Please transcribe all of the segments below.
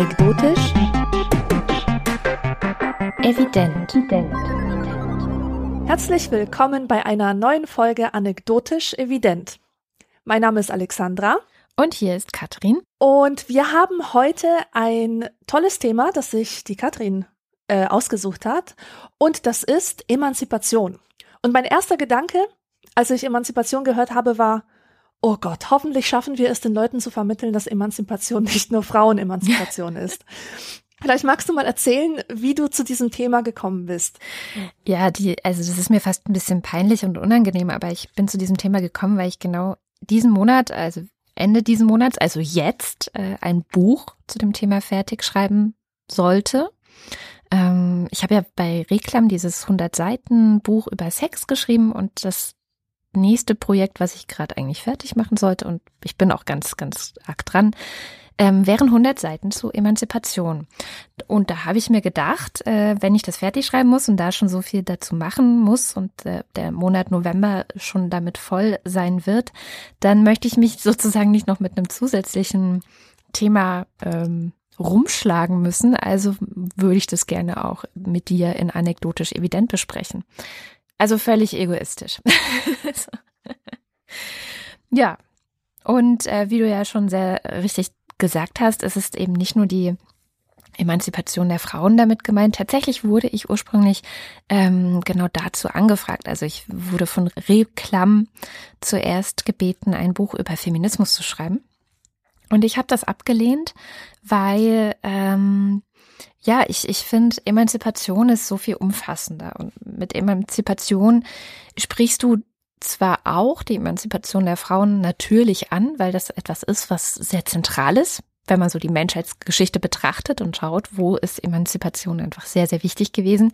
Anekdotisch. Evident. Herzlich willkommen bei einer neuen Folge Anekdotisch Evident. Mein Name ist Alexandra. Und hier ist Katrin. Und wir haben heute ein tolles Thema, das sich die Katrin äh, ausgesucht hat. Und das ist Emanzipation. Und mein erster Gedanke, als ich Emanzipation gehört habe, war, oh Gott, hoffentlich schaffen wir es den Leuten zu vermitteln, dass Emanzipation nicht nur Frauenemanzipation ist. Vielleicht magst du mal erzählen, wie du zu diesem Thema gekommen bist. Ja, die, also das ist mir fast ein bisschen peinlich und unangenehm, aber ich bin zu diesem Thema gekommen, weil ich genau diesen Monat, also Ende diesen Monats, also jetzt, äh, ein Buch zu dem Thema fertig schreiben sollte. Ähm, ich habe ja bei Reklam dieses 100 Seiten Buch über Sex geschrieben und das nächste Projekt, was ich gerade eigentlich fertig machen sollte und ich bin auch ganz, ganz arg dran, ähm, wären 100 Seiten zu Emanzipation. Und da habe ich mir gedacht, äh, wenn ich das fertig schreiben muss und da schon so viel dazu machen muss und äh, der Monat November schon damit voll sein wird, dann möchte ich mich sozusagen nicht noch mit einem zusätzlichen Thema ähm, rumschlagen müssen. Also würde ich das gerne auch mit dir in anekdotisch evident besprechen. Also völlig egoistisch. ja. Und äh, wie du ja schon sehr richtig gesagt hast, es ist eben nicht nur die Emanzipation der Frauen damit gemeint. Tatsächlich wurde ich ursprünglich ähm, genau dazu angefragt. Also ich wurde von Reklam zuerst gebeten, ein Buch über Feminismus zu schreiben. Und ich habe das abgelehnt, weil ähm, ja, ich, ich finde, Emanzipation ist so viel umfassender. Und mit Emanzipation sprichst du zwar auch die Emanzipation der Frauen natürlich an, weil das etwas ist, was sehr zentral ist, wenn man so die Menschheitsgeschichte betrachtet und schaut, wo ist Emanzipation einfach sehr, sehr wichtig gewesen,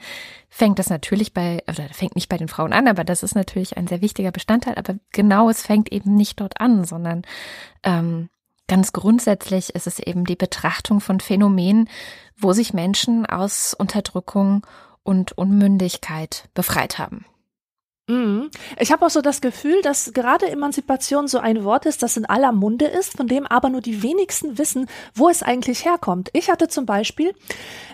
fängt das natürlich bei, oder fängt nicht bei den Frauen an, aber das ist natürlich ein sehr wichtiger Bestandteil. Aber genau, es fängt eben nicht dort an, sondern ähm, Ganz grundsätzlich ist es eben die Betrachtung von Phänomenen, wo sich Menschen aus Unterdrückung und Unmündigkeit befreit haben. Mhm. Ich habe auch so das Gefühl, dass gerade Emanzipation so ein Wort ist, das in aller Munde ist, von dem aber nur die wenigsten wissen, wo es eigentlich herkommt. Ich hatte zum Beispiel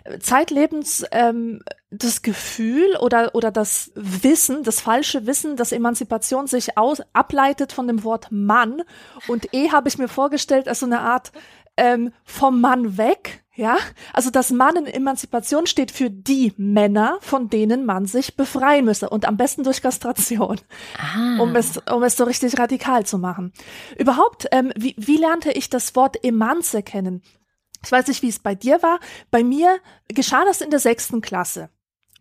äh, zeitlebens ähm, das Gefühl oder, oder das Wissen, das falsche Wissen, dass Emanzipation sich aus, ableitet von dem Wort Mann. Und eh habe ich mir vorgestellt als so eine Art ähm, vom Mann weg ja, also das Mann in Emanzipation steht für die Männer, von denen man sich befreien müsse und am besten durch Kastration, ah. um es um es so richtig radikal zu machen. Überhaupt, ähm, wie, wie lernte ich das Wort Emanze kennen? Ich weiß nicht, wie es bei dir war. Bei mir geschah das in der sechsten Klasse.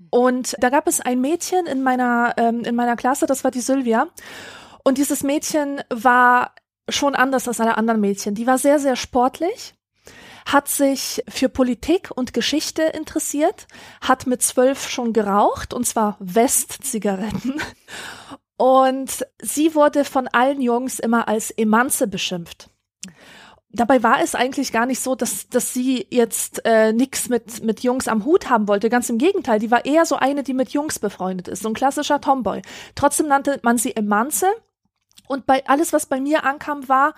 Und da gab es ein Mädchen in meiner ähm, in meiner Klasse, das war die Sylvia. Und dieses Mädchen war schon anders als alle anderen Mädchen. Die war sehr sehr sportlich hat sich für Politik und Geschichte interessiert, hat mit zwölf schon geraucht, und zwar Westzigaretten. Und sie wurde von allen Jungs immer als Emanze beschimpft. Dabei war es eigentlich gar nicht so, dass, dass sie jetzt äh, nichts mit, mit Jungs am Hut haben wollte. Ganz im Gegenteil, die war eher so eine, die mit Jungs befreundet ist, so ein klassischer Tomboy. Trotzdem nannte man sie Emanze. Und bei alles, was bei mir ankam, war,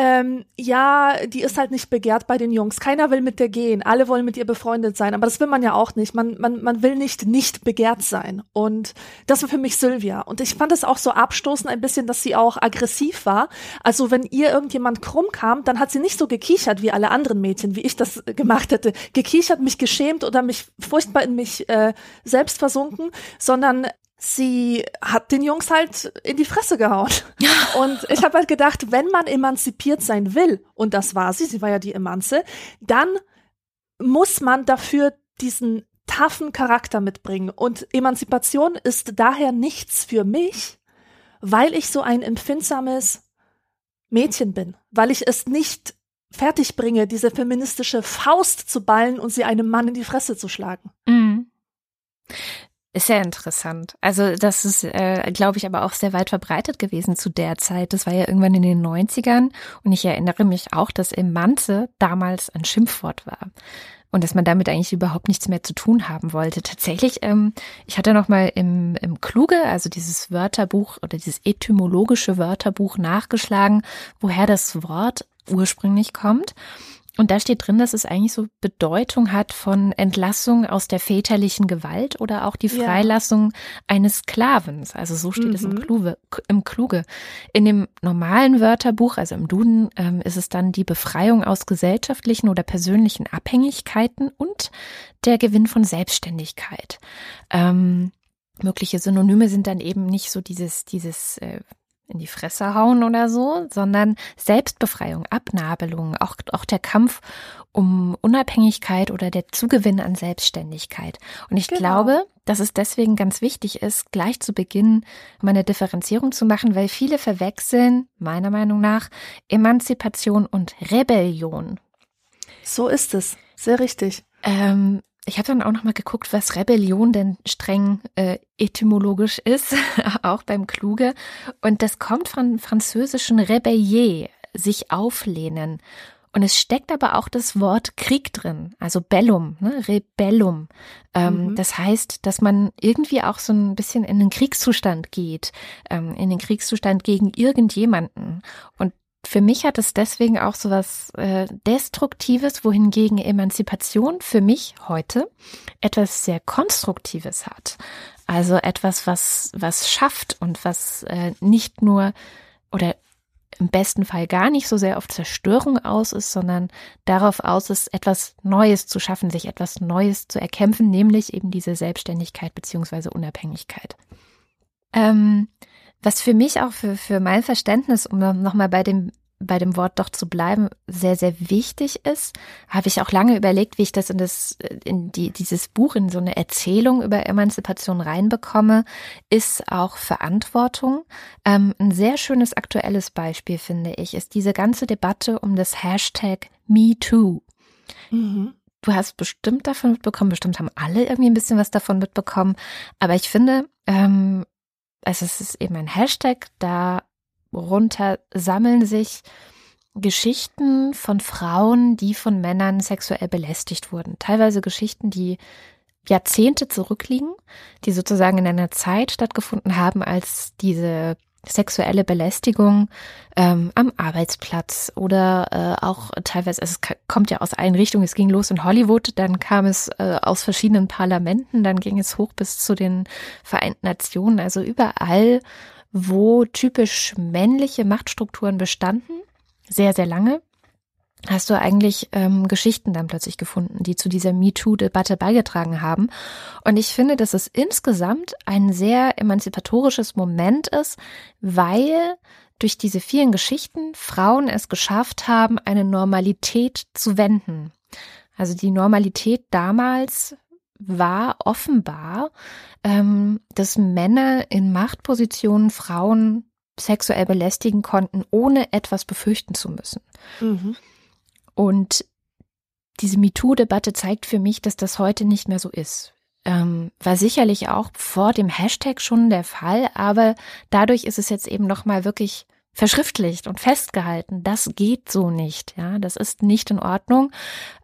ähm, ja, die ist halt nicht begehrt bei den Jungs. Keiner will mit der gehen. Alle wollen mit ihr befreundet sein. Aber das will man ja auch nicht. Man, man, man will nicht nicht begehrt sein. Und das war für mich Sylvia. Und ich fand es auch so abstoßend ein bisschen, dass sie auch aggressiv war. Also wenn ihr irgendjemand krumm kam, dann hat sie nicht so gekichert wie alle anderen Mädchen, wie ich das gemacht hätte. Gekichert, mich geschämt oder mich furchtbar in mich äh, selbst versunken, sondern sie hat den Jungs halt in die Fresse gehauen. Und ich habe halt gedacht, wenn man emanzipiert sein will, und das war sie, sie war ja die Emanze, dann muss man dafür diesen taffen Charakter mitbringen. Und Emanzipation ist daher nichts für mich, weil ich so ein empfindsames Mädchen bin, weil ich es nicht fertig bringe, diese feministische Faust zu ballen und sie einem Mann in die Fresse zu schlagen. Mhm. Ist sehr interessant. Also das ist, äh, glaube ich, aber auch sehr weit verbreitet gewesen zu der Zeit. Das war ja irgendwann in den 90ern und ich erinnere mich auch, dass Emanze damals ein Schimpfwort war und dass man damit eigentlich überhaupt nichts mehr zu tun haben wollte. Tatsächlich, ähm, ich hatte noch mal im, im Kluge, also dieses Wörterbuch oder dieses etymologische Wörterbuch nachgeschlagen, woher das Wort ursprünglich kommt. Und da steht drin, dass es eigentlich so Bedeutung hat von Entlassung aus der väterlichen Gewalt oder auch die Freilassung ja. eines Sklavens. Also so steht mhm. es im mhm. Kluge, im Kluge. In dem normalen Wörterbuch, also im Duden, ähm, ist es dann die Befreiung aus gesellschaftlichen oder persönlichen Abhängigkeiten und der Gewinn von Selbstständigkeit. Ähm, mögliche Synonyme sind dann eben nicht so dieses, dieses äh, in die Fresse hauen oder so, sondern Selbstbefreiung, Abnabelung, auch, auch der Kampf um Unabhängigkeit oder der Zugewinn an Selbstständigkeit. Und ich genau. glaube, dass es deswegen ganz wichtig ist, gleich zu Beginn mal eine Differenzierung zu machen, weil viele verwechseln, meiner Meinung nach, Emanzipation und Rebellion. So ist es. Sehr richtig. Ähm, ich habe dann auch noch mal geguckt, was Rebellion denn streng äh, etymologisch ist, auch beim Kluge. Und das kommt von französischen Rebellier, sich auflehnen. Und es steckt aber auch das Wort Krieg drin, also Bellum, ne? Rebellum. Ähm, mhm. Das heißt, dass man irgendwie auch so ein bisschen in den Kriegszustand geht, ähm, in den Kriegszustand gegen irgendjemanden. Und für mich hat es deswegen auch so was äh, Destruktives, wohingegen Emanzipation für mich heute etwas sehr Konstruktives hat. Also etwas, was, was schafft und was äh, nicht nur oder im besten Fall gar nicht so sehr auf Zerstörung aus ist, sondern darauf aus ist, etwas Neues zu schaffen, sich etwas Neues zu erkämpfen, nämlich eben diese Selbstständigkeit beziehungsweise Unabhängigkeit. Ähm, was für mich auch für, für mein Verständnis, um nochmal bei dem bei dem Wort doch zu bleiben, sehr, sehr wichtig ist, habe ich auch lange überlegt, wie ich das in das, in die, dieses Buch, in so eine Erzählung über Emanzipation reinbekomme, ist auch Verantwortung. Ähm, ein sehr schönes aktuelles Beispiel, finde ich, ist diese ganze Debatte um das Hashtag MeToo. Mhm. Du hast bestimmt davon mitbekommen, bestimmt haben alle irgendwie ein bisschen was davon mitbekommen, aber ich finde, ähm, also es ist eben ein Hashtag, darunter sammeln sich Geschichten von Frauen, die von Männern sexuell belästigt wurden. Teilweise Geschichten, die Jahrzehnte zurückliegen, die sozusagen in einer Zeit stattgefunden haben, als diese sexuelle Belästigung ähm, am Arbeitsplatz oder äh, auch teilweise, also es kommt ja aus allen Richtungen, es ging los in Hollywood, dann kam es äh, aus verschiedenen Parlamenten, dann ging es hoch bis zu den Vereinten Nationen, also überall, wo typisch männliche Machtstrukturen bestanden, sehr, sehr lange, hast du eigentlich ähm, Geschichten dann plötzlich gefunden, die zu dieser MeToo-Debatte beigetragen haben. Und ich finde, dass es insgesamt ein sehr emanzipatorisches Moment ist, weil durch diese vielen Geschichten Frauen es geschafft haben, eine Normalität zu wenden. Also die Normalität damals war offenbar, ähm, dass Männer in Machtpositionen Frauen sexuell belästigen konnten, ohne etwas befürchten zu müssen. Mhm. Und diese MeToo-Debatte zeigt für mich, dass das heute nicht mehr so ist. Ähm, war sicherlich auch vor dem Hashtag schon der Fall, aber dadurch ist es jetzt eben nochmal wirklich verschriftlicht und festgehalten. Das geht so nicht. Ja, das ist nicht in Ordnung.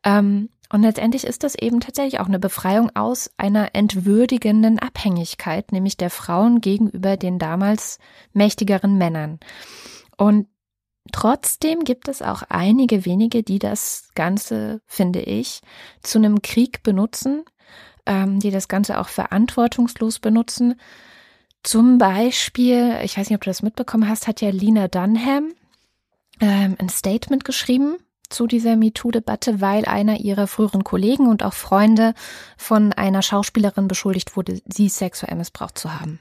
Ähm, und letztendlich ist das eben tatsächlich auch eine Befreiung aus einer entwürdigenden Abhängigkeit, nämlich der Frauen gegenüber den damals mächtigeren Männern. Und Trotzdem gibt es auch einige wenige, die das Ganze, finde ich, zu einem Krieg benutzen, ähm, die das Ganze auch verantwortungslos benutzen. Zum Beispiel, ich weiß nicht, ob du das mitbekommen hast, hat ja Lina Dunham ähm, ein Statement geschrieben zu dieser MeToo-Debatte, weil einer ihrer früheren Kollegen und auch Freunde von einer Schauspielerin beschuldigt wurde, sie sexuell missbraucht zu haben.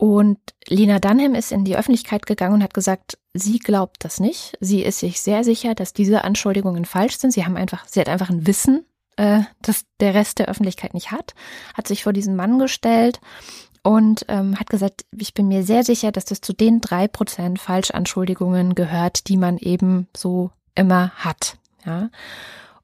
Und Lena Dunham ist in die Öffentlichkeit gegangen und hat gesagt, sie glaubt das nicht. Sie ist sich sehr sicher, dass diese Anschuldigungen falsch sind. Sie haben einfach, sie hat einfach ein Wissen, äh, das der Rest der Öffentlichkeit nicht hat, hat sich vor diesen Mann gestellt und ähm, hat gesagt, ich bin mir sehr sicher, dass das zu den drei Prozent Falschanschuldigungen gehört, die man eben so immer hat. Ja.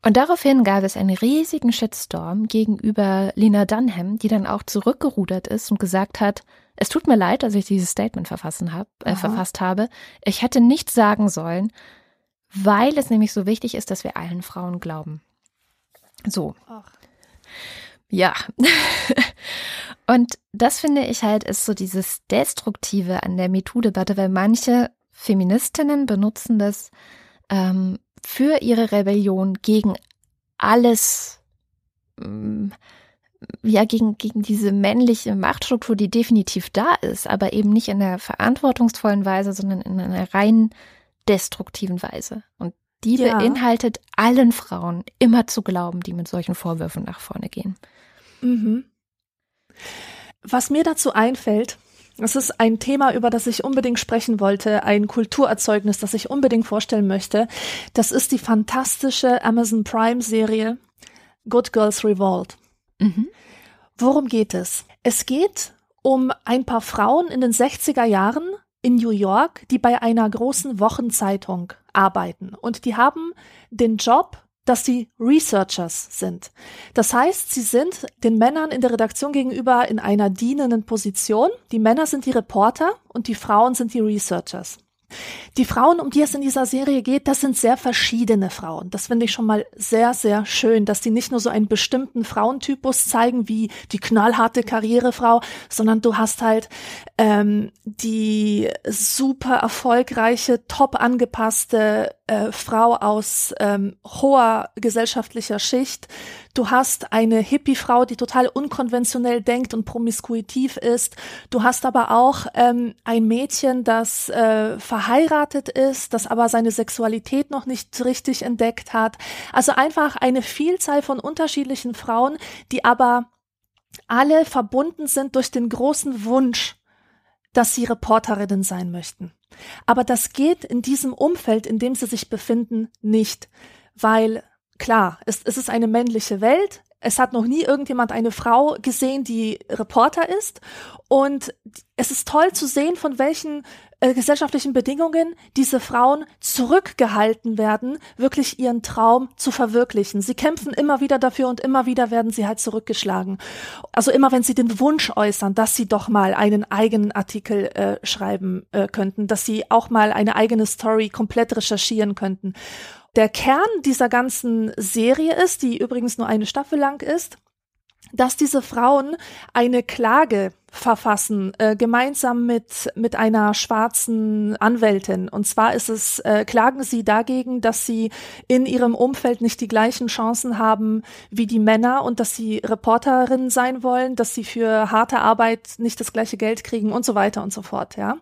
Und daraufhin gab es einen riesigen Shitstorm gegenüber Lena Dunham, die dann auch zurückgerudert ist und gesagt hat, es tut mir leid, dass ich dieses Statement hab, äh, verfasst habe. Ich hätte nichts sagen sollen, weil es nämlich so wichtig ist, dass wir allen Frauen glauben. So. Ach. Ja. und das finde ich halt ist so dieses Destruktive an der MeToo-Debatte, weil manche Feministinnen benutzen das ähm, für ihre Rebellion gegen alles, mm, ja, gegen, gegen diese männliche Machtstruktur, die definitiv da ist, aber eben nicht in der verantwortungsvollen Weise, sondern in einer rein destruktiven Weise. Und die ja. beinhaltet, allen Frauen immer zu glauben, die mit solchen Vorwürfen nach vorne gehen. Mhm. Was mir dazu einfällt, es ist ein Thema, über das ich unbedingt sprechen wollte, ein Kulturerzeugnis, das ich unbedingt vorstellen möchte. Das ist die fantastische Amazon Prime Serie Good Girls Revolt. Mhm. Worum geht es? Es geht um ein paar Frauen in den 60er Jahren in New York, die bei einer großen Wochenzeitung arbeiten. Und die haben den Job, dass sie Researchers sind. Das heißt, sie sind den Männern in der Redaktion gegenüber in einer dienenden Position. Die Männer sind die Reporter und die Frauen sind die Researchers. Die Frauen, um die es in dieser Serie geht, das sind sehr verschiedene Frauen. Das finde ich schon mal sehr, sehr schön, dass die nicht nur so einen bestimmten Frauentypus zeigen wie die knallharte Karrierefrau, sondern du hast halt ähm, die super erfolgreiche, top angepasste äh, Frau aus ähm, hoher gesellschaftlicher Schicht. Du hast eine Hippie-Frau, die total unkonventionell denkt und promiskuitiv ist. Du hast aber auch ähm, ein Mädchen, das äh, verheiratet ist, das aber seine Sexualität noch nicht richtig entdeckt hat. Also einfach eine Vielzahl von unterschiedlichen Frauen, die aber alle verbunden sind durch den großen Wunsch, dass sie Reporterinnen sein möchten. Aber das geht in diesem Umfeld, in dem sie sich befinden, nicht, weil klar, es, es ist eine männliche Welt, es hat noch nie irgendjemand eine Frau gesehen, die Reporter ist. Und es ist toll zu sehen, von welchen äh, gesellschaftlichen Bedingungen diese Frauen zurückgehalten werden, wirklich ihren Traum zu verwirklichen. Sie kämpfen immer wieder dafür und immer wieder werden sie halt zurückgeschlagen. Also immer wenn sie den Wunsch äußern, dass sie doch mal einen eigenen Artikel äh, schreiben äh, könnten, dass sie auch mal eine eigene Story komplett recherchieren könnten der Kern dieser ganzen Serie ist, die übrigens nur eine Staffel lang ist, dass diese Frauen eine Klage verfassen, äh, gemeinsam mit, mit einer schwarzen Anwältin. Und zwar ist es, äh, klagen sie dagegen, dass sie in ihrem Umfeld nicht die gleichen Chancen haben wie die Männer und dass sie Reporterinnen sein wollen, dass sie für harte Arbeit nicht das gleiche Geld kriegen und so weiter und so fort, ja.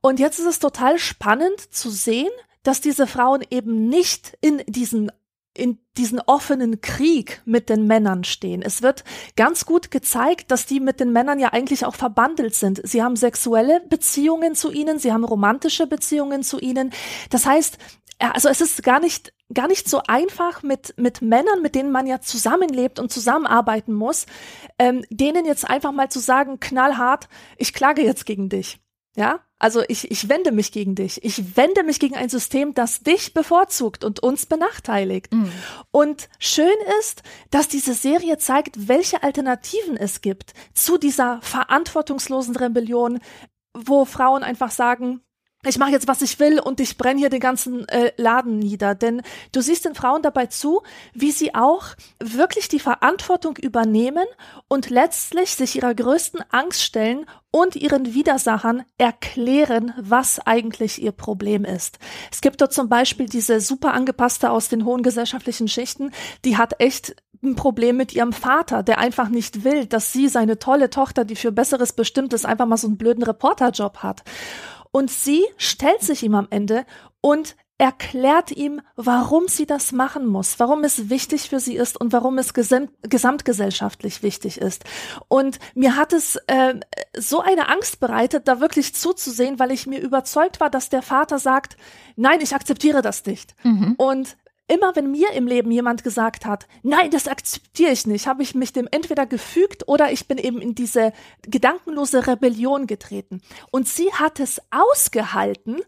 Und jetzt ist es total spannend zu sehen, dass diese Frauen eben nicht in diesen in diesen offenen Krieg mit den Männern stehen. Es wird ganz gut gezeigt, dass die mit den Männern ja eigentlich auch verbandelt sind. Sie haben sexuelle Beziehungen zu ihnen, sie haben romantische Beziehungen zu ihnen. Das heißt, also es ist gar nicht gar nicht so einfach mit mit Männern, mit denen man ja zusammenlebt und zusammenarbeiten muss, ähm, denen jetzt einfach mal zu sagen, knallhart, ich klage jetzt gegen dich. Ja, also ich, ich wende mich gegen dich. Ich wende mich gegen ein System, das dich bevorzugt und uns benachteiligt. Mhm. Und schön ist, dass diese Serie zeigt, welche Alternativen es gibt zu dieser verantwortungslosen Rebellion, wo Frauen einfach sagen, ich mache jetzt, was ich will und ich brenne hier den ganzen äh, Laden nieder. Denn du siehst den Frauen dabei zu, wie sie auch wirklich die Verantwortung übernehmen und letztlich sich ihrer größten Angst stellen und ihren Widersachern erklären, was eigentlich ihr Problem ist. Es gibt dort zum Beispiel diese super angepasste aus den hohen gesellschaftlichen Schichten, die hat echt ein Problem mit ihrem Vater, der einfach nicht will, dass sie seine tolle Tochter, die für Besseres bestimmt ist, einfach mal so einen blöden Reporterjob hat. Und sie stellt sich ihm am Ende und erklärt ihm, warum sie das machen muss, warum es wichtig für sie ist und warum es gesamt, gesamtgesellschaftlich wichtig ist. Und mir hat es äh, so eine Angst bereitet, da wirklich zuzusehen, weil ich mir überzeugt war, dass der Vater sagt, nein, ich akzeptiere das nicht. Mhm. Und immer wenn mir im Leben jemand gesagt hat, nein, das akzeptiere ich nicht, habe ich mich dem entweder gefügt oder ich bin eben in diese gedankenlose Rebellion getreten. Und sie hat es ausgehalten,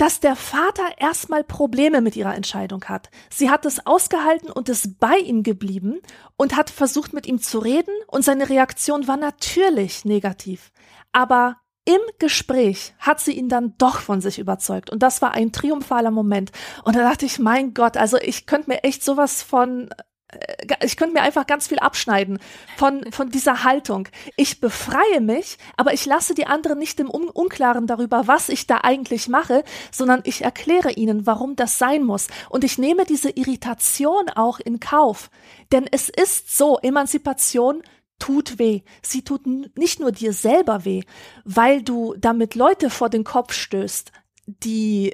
dass der Vater erstmal Probleme mit ihrer Entscheidung hat. Sie hat es ausgehalten und ist bei ihm geblieben und hat versucht, mit ihm zu reden und seine Reaktion war natürlich negativ. Aber im Gespräch hat sie ihn dann doch von sich überzeugt. Und das war ein triumphaler Moment. Und da dachte ich, mein Gott, also ich könnte mir echt sowas von äh, ich könnte mir einfach ganz viel abschneiden von, von dieser Haltung. Ich befreie mich, aber ich lasse die anderen nicht im Un Unklaren darüber, was ich da eigentlich mache, sondern ich erkläre ihnen, warum das sein muss. Und ich nehme diese Irritation auch in Kauf. Denn es ist so, Emanzipation tut weh. Sie tut nicht nur dir selber weh, weil du damit Leute vor den Kopf stößt, die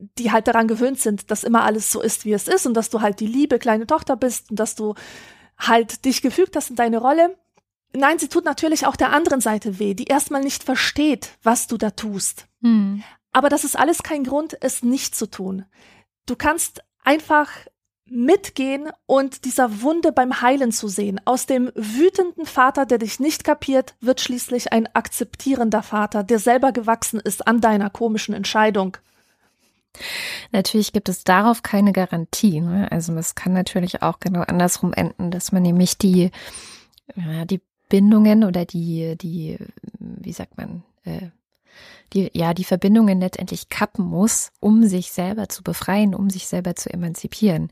die halt daran gewöhnt sind, dass immer alles so ist, wie es ist und dass du halt die liebe kleine Tochter bist und dass du halt dich gefügt hast in deine Rolle. Nein, sie tut natürlich auch der anderen Seite weh, die erstmal nicht versteht, was du da tust. Hm. Aber das ist alles kein Grund, es nicht zu tun. Du kannst einfach mitgehen und dieser Wunde beim Heilen zu sehen. Aus dem wütenden Vater, der dich nicht kapiert, wird schließlich ein akzeptierender Vater, der selber gewachsen ist an deiner komischen Entscheidung. Natürlich gibt es darauf keine Garantie. Ne? Also es kann natürlich auch genau andersrum enden, dass man nämlich die, ja, die Bindungen oder die, die, wie sagt man, äh, die, ja, die Verbindungen letztendlich kappen muss, um sich selber zu befreien, um sich selber zu emanzipieren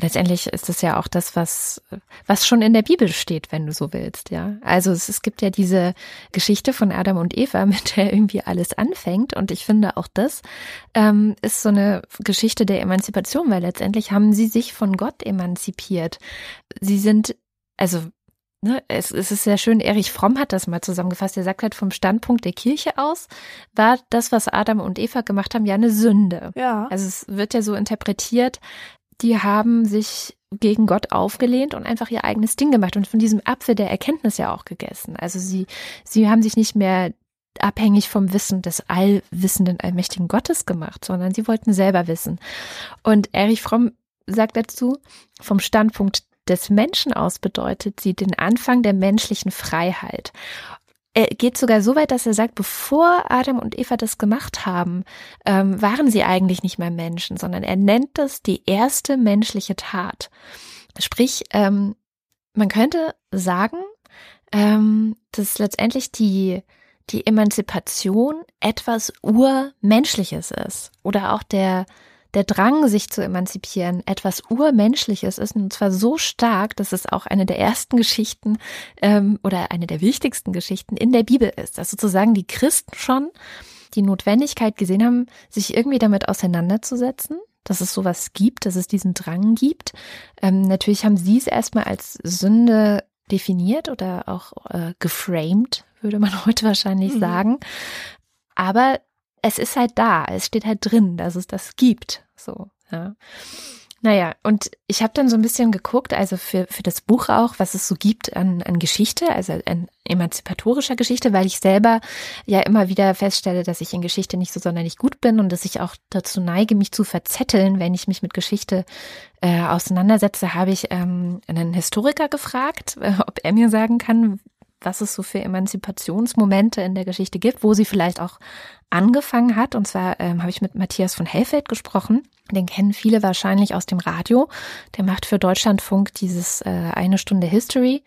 letztendlich ist es ja auch das, was, was schon in der Bibel steht, wenn du so willst, ja. Also es, es gibt ja diese Geschichte von Adam und Eva, mit der irgendwie alles anfängt. Und ich finde auch das ähm, ist so eine Geschichte der Emanzipation, weil letztendlich haben sie sich von Gott emanzipiert. Sie sind, also Ne, es, es ist sehr schön, Erich Fromm hat das mal zusammengefasst. Er sagt halt, vom Standpunkt der Kirche aus war das, was Adam und Eva gemacht haben, ja eine Sünde. Ja. Also es wird ja so interpretiert, die haben sich gegen Gott aufgelehnt und einfach ihr eigenes Ding gemacht und von diesem Apfel der Erkenntnis ja auch gegessen. Also sie, sie haben sich nicht mehr abhängig vom Wissen des allwissenden, allmächtigen Gottes gemacht, sondern sie wollten selber wissen. Und Erich Fromm sagt dazu, vom Standpunkt des Menschen aus bedeutet sie den Anfang der menschlichen Freiheit. Er geht sogar so weit, dass er sagt, bevor Adam und Eva das gemacht haben, ähm, waren sie eigentlich nicht mehr Menschen, sondern er nennt das die erste menschliche Tat. Sprich, ähm, man könnte sagen, ähm, dass letztendlich die, die Emanzipation etwas Urmenschliches ist oder auch der, der Drang, sich zu emanzipieren, etwas Urmenschliches ist und zwar so stark, dass es auch eine der ersten Geschichten ähm, oder eine der wichtigsten Geschichten in der Bibel ist. Dass sozusagen die Christen schon die Notwendigkeit gesehen haben, sich irgendwie damit auseinanderzusetzen, dass es sowas gibt, dass es diesen Drang gibt. Ähm, natürlich haben sie es erstmal als Sünde definiert oder auch äh, geframed, würde man heute wahrscheinlich mhm. sagen. Aber es ist halt da, es steht halt drin, dass es das gibt. So, ja. Naja, und ich habe dann so ein bisschen geguckt, also für, für das Buch auch, was es so gibt an, an Geschichte, also an emanzipatorischer Geschichte, weil ich selber ja immer wieder feststelle, dass ich in Geschichte nicht so sonderlich gut bin und dass ich auch dazu neige, mich zu verzetteln, wenn ich mich mit Geschichte äh, auseinandersetze, habe ich ähm, einen Historiker gefragt, äh, ob er mir sagen kann, was es so für Emanzipationsmomente in der Geschichte gibt, wo sie vielleicht auch angefangen hat. Und zwar ähm, habe ich mit Matthias von Hellfeld gesprochen. Den kennen viele wahrscheinlich aus dem Radio. Der macht für Deutschlandfunk dieses äh, eine Stunde History.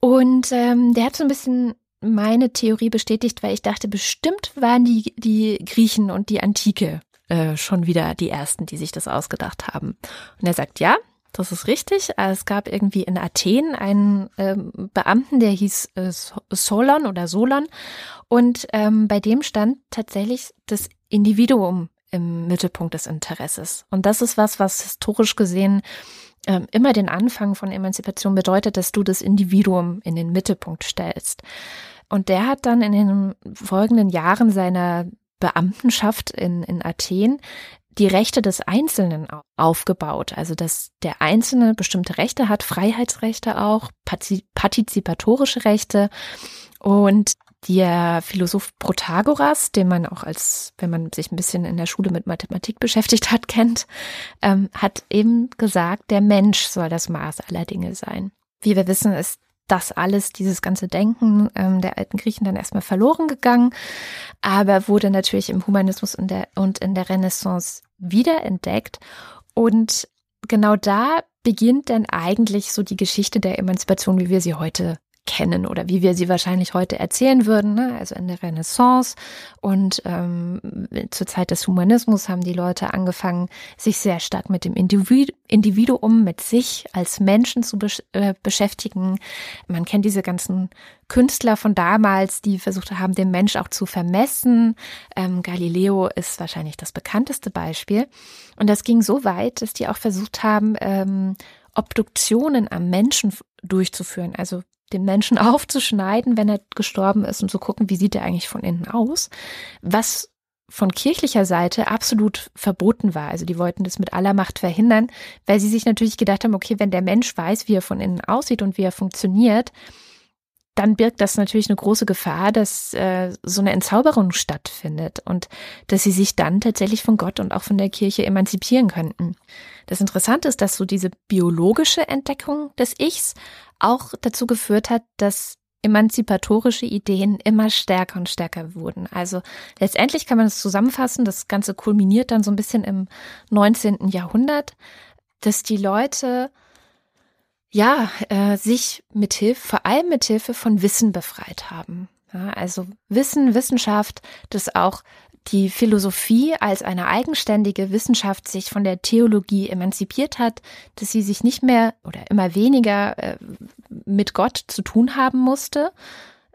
Und ähm, der hat so ein bisschen meine Theorie bestätigt, weil ich dachte, bestimmt waren die, die Griechen und die Antike äh, schon wieder die ersten, die sich das ausgedacht haben. Und er sagt, ja, das ist richtig. Es gab irgendwie in Athen einen ähm, Beamten, der hieß äh, Solon oder Solon. Und ähm, bei dem stand tatsächlich das Individuum im Mittelpunkt des Interesses. Und das ist was, was historisch gesehen ähm, immer den Anfang von Emanzipation bedeutet, dass du das Individuum in den Mittelpunkt stellst. Und der hat dann in den folgenden Jahren seiner Beamtenschaft in, in Athen die Rechte des Einzelnen aufgebaut. Also, dass der Einzelne bestimmte Rechte hat, Freiheitsrechte auch, partizipatorische Rechte. Und der Philosoph Protagoras, den man auch als, wenn man sich ein bisschen in der Schule mit Mathematik beschäftigt hat, kennt, ähm, hat eben gesagt, der Mensch soll das Maß aller Dinge sein. Wie wir wissen, ist das alles, dieses ganze Denken ähm, der alten Griechen dann erstmal verloren gegangen, aber wurde natürlich im Humanismus und, der, und in der Renaissance wiederentdeckt. Und genau da beginnt dann eigentlich so die Geschichte der Emanzipation, wie wir sie heute kennen oder wie wir sie wahrscheinlich heute erzählen würden, ne? also in der Renaissance und ähm, zur Zeit des Humanismus haben die Leute angefangen, sich sehr stark mit dem Individu Individuum, mit sich als Menschen zu besch äh, beschäftigen. Man kennt diese ganzen Künstler von damals, die versucht haben, den Mensch auch zu vermessen. Ähm, Galileo ist wahrscheinlich das bekannteste Beispiel. Und das ging so weit, dass die auch versucht haben, ähm, Obduktionen am Menschen durchzuführen, also den Menschen aufzuschneiden, wenn er gestorben ist und zu gucken, wie sieht er eigentlich von innen aus, was von kirchlicher Seite absolut verboten war. Also die wollten das mit aller Macht verhindern, weil sie sich natürlich gedacht haben, okay, wenn der Mensch weiß, wie er von innen aussieht und wie er funktioniert, dann birgt das natürlich eine große Gefahr, dass äh, so eine Entzauberung stattfindet und dass sie sich dann tatsächlich von Gott und auch von der Kirche emanzipieren könnten. Das Interessante ist, dass so diese biologische Entdeckung des Ichs auch dazu geführt hat, dass emanzipatorische Ideen immer stärker und stärker wurden. Also letztendlich kann man es zusammenfassen, das Ganze kulminiert dann so ein bisschen im 19. Jahrhundert, dass die Leute ja, äh, sich mit Hilfe, vor allem mit Hilfe von Wissen befreit haben. Ja, also Wissen, Wissenschaft, dass auch die Philosophie als eine eigenständige Wissenschaft sich von der Theologie emanzipiert hat, dass sie sich nicht mehr oder immer weniger äh, mit Gott zu tun haben musste.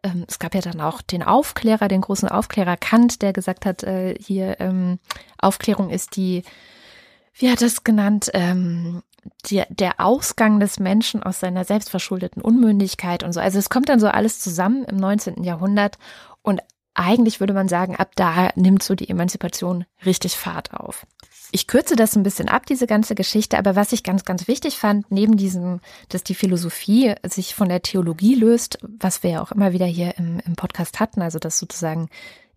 Ähm, es gab ja dann auch den Aufklärer, den großen Aufklärer Kant, der gesagt hat, äh, hier ähm, Aufklärung ist die, wie hat es genannt, ähm, der Ausgang des Menschen aus seiner selbstverschuldeten Unmündigkeit und so. Also es kommt dann so alles zusammen im 19. Jahrhundert und eigentlich würde man sagen, ab da nimmt so die Emanzipation richtig Fahrt auf. Ich kürze das ein bisschen ab, diese ganze Geschichte, aber was ich ganz, ganz wichtig fand, neben diesem, dass die Philosophie sich von der Theologie löst, was wir ja auch immer wieder hier im, im Podcast hatten, also dass sozusagen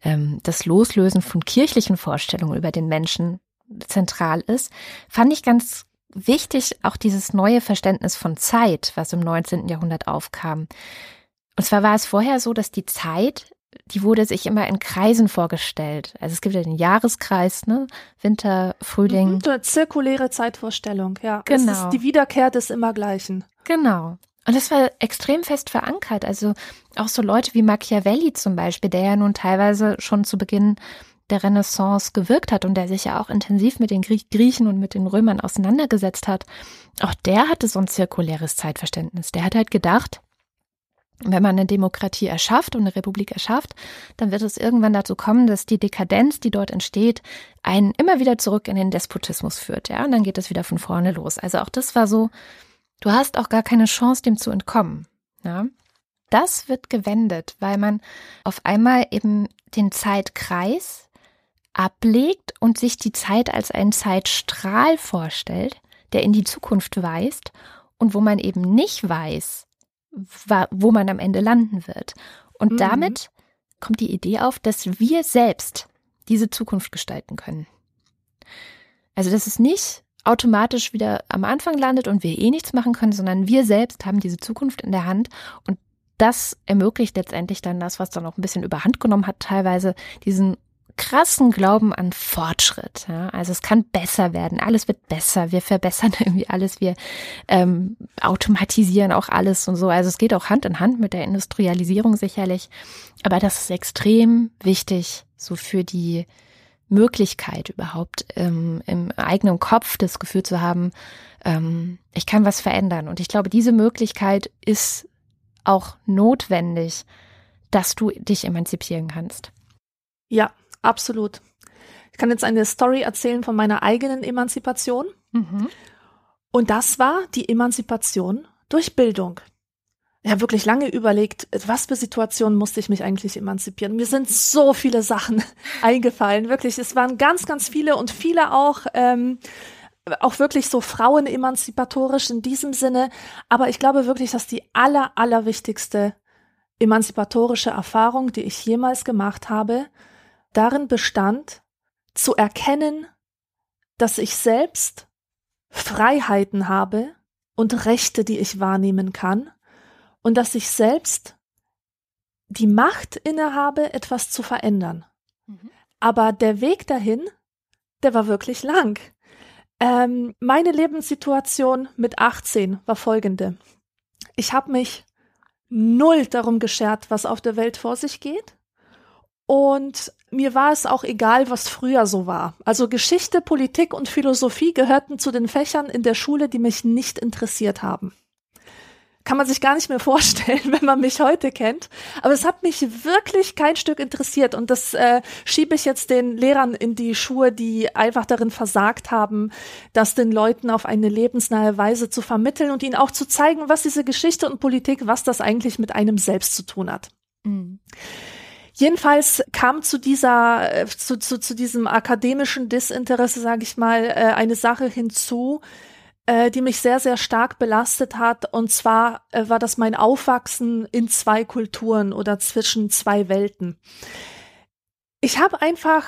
ähm, das Loslösen von kirchlichen Vorstellungen über den Menschen zentral ist, fand ich ganz wichtig auch dieses neue Verständnis von Zeit, was im 19. Jahrhundert aufkam. Und zwar war es vorher so, dass die Zeit, die wurde sich immer in Kreisen vorgestellt. Also es gibt ja den Jahreskreis, ne? Winter, Frühling. Mhm, eine zirkuläre Zeitvorstellung, ja. Genau. Ist, die Wiederkehr des Immergleichen. Genau. Und das war extrem fest verankert. Also auch so Leute wie Machiavelli zum Beispiel, der ja nun teilweise schon zu Beginn der Renaissance gewirkt hat und der sich ja auch intensiv mit den Griechen und mit den Römern auseinandergesetzt hat, auch der hatte so ein zirkuläres Zeitverständnis. Der hat halt gedacht, wenn man eine Demokratie erschafft und eine Republik erschafft, dann wird es irgendwann dazu kommen, dass die Dekadenz, die dort entsteht, einen immer wieder zurück in den Despotismus führt. Ja, und dann geht es wieder von vorne los. Also auch das war so, du hast auch gar keine Chance, dem zu entkommen. Ja. Das wird gewendet, weil man auf einmal eben den Zeitkreis ablegt und sich die Zeit als einen Zeitstrahl vorstellt, der in die Zukunft weist und wo man eben nicht weiß, wo man am Ende landen wird. Und mhm. damit kommt die Idee auf, dass wir selbst diese Zukunft gestalten können. Also, dass es nicht automatisch wieder am Anfang landet und wir eh nichts machen können, sondern wir selbst haben diese Zukunft in der Hand und das ermöglicht letztendlich dann das, was dann auch ein bisschen überhand genommen hat, teilweise diesen krassen Glauben an Fortschritt. Ja? Also es kann besser werden, alles wird besser, wir verbessern irgendwie alles, wir ähm, automatisieren auch alles und so. Also es geht auch Hand in Hand mit der Industrialisierung sicherlich. Aber das ist extrem wichtig, so für die Möglichkeit überhaupt ähm, im eigenen Kopf das Gefühl zu haben, ähm, ich kann was verändern. Und ich glaube, diese Möglichkeit ist auch notwendig, dass du dich emanzipieren kannst. Ja, Absolut. Ich kann jetzt eine Story erzählen von meiner eigenen Emanzipation. Mhm. Und das war die Emanzipation durch Bildung. Ich habe wirklich lange überlegt, was für Situationen musste ich mich eigentlich emanzipieren. Mir sind so viele Sachen eingefallen, wirklich. Es waren ganz, ganz viele und viele auch, ähm, auch wirklich so frauenemanzipatorisch in diesem Sinne. Aber ich glaube wirklich, dass die aller, allerwichtigste emanzipatorische Erfahrung, die ich jemals gemacht habe, darin bestand, zu erkennen, dass ich selbst Freiheiten habe und Rechte, die ich wahrnehmen kann, und dass ich selbst die Macht innehabe, etwas zu verändern. Mhm. Aber der Weg dahin, der war wirklich lang. Ähm, meine Lebenssituation mit 18 war folgende. Ich habe mich null darum geschert, was auf der Welt vor sich geht. Und mir war es auch egal, was früher so war. Also Geschichte, Politik und Philosophie gehörten zu den Fächern in der Schule, die mich nicht interessiert haben kann man sich gar nicht mehr vorstellen, wenn man mich heute kennt. Aber es hat mich wirklich kein Stück interessiert und das äh, schiebe ich jetzt den Lehrern in die Schuhe, die einfach darin versagt haben, das den Leuten auf eine lebensnahe Weise zu vermitteln und ihnen auch zu zeigen, was diese Geschichte und Politik, was das eigentlich mit einem selbst zu tun hat. Mhm. Jedenfalls kam zu dieser, äh, zu, zu, zu diesem akademischen Disinteresse, sage ich mal, äh, eine Sache hinzu, äh, die mich sehr, sehr stark belastet hat. Und zwar äh, war das mein Aufwachsen in zwei Kulturen oder zwischen zwei Welten. Ich habe einfach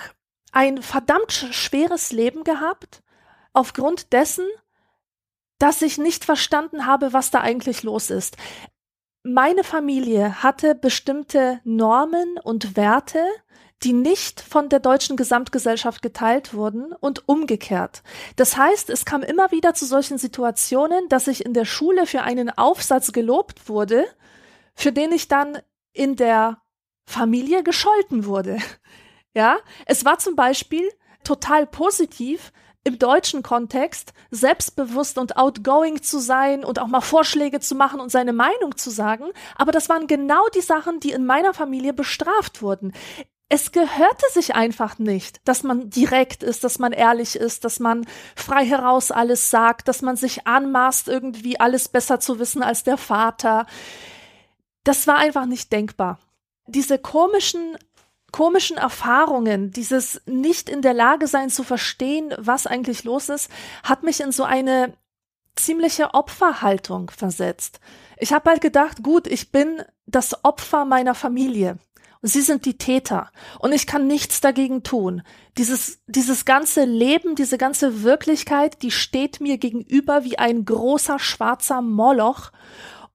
ein verdammt schweres Leben gehabt, aufgrund dessen, dass ich nicht verstanden habe, was da eigentlich los ist. Meine Familie hatte bestimmte Normen und Werte, die nicht von der deutschen Gesamtgesellschaft geteilt wurden und umgekehrt. Das heißt, es kam immer wieder zu solchen Situationen, dass ich in der Schule für einen Aufsatz gelobt wurde, für den ich dann in der Familie gescholten wurde. Ja, es war zum Beispiel total positiv, im deutschen Kontext selbstbewusst und outgoing zu sein und auch mal Vorschläge zu machen und seine Meinung zu sagen. Aber das waren genau die Sachen, die in meiner Familie bestraft wurden es gehörte sich einfach nicht, dass man direkt ist, dass man ehrlich ist, dass man frei heraus alles sagt, dass man sich anmaßt, irgendwie alles besser zu wissen als der Vater. Das war einfach nicht denkbar. Diese komischen, komischen Erfahrungen, dieses nicht in der Lage sein zu verstehen, was eigentlich los ist, hat mich in so eine ziemliche Opferhaltung versetzt. Ich habe halt gedacht, gut, ich bin das Opfer meiner Familie. Sie sind die Täter und ich kann nichts dagegen tun. Dieses, dieses ganze Leben, diese ganze Wirklichkeit, die steht mir gegenüber wie ein großer schwarzer Moloch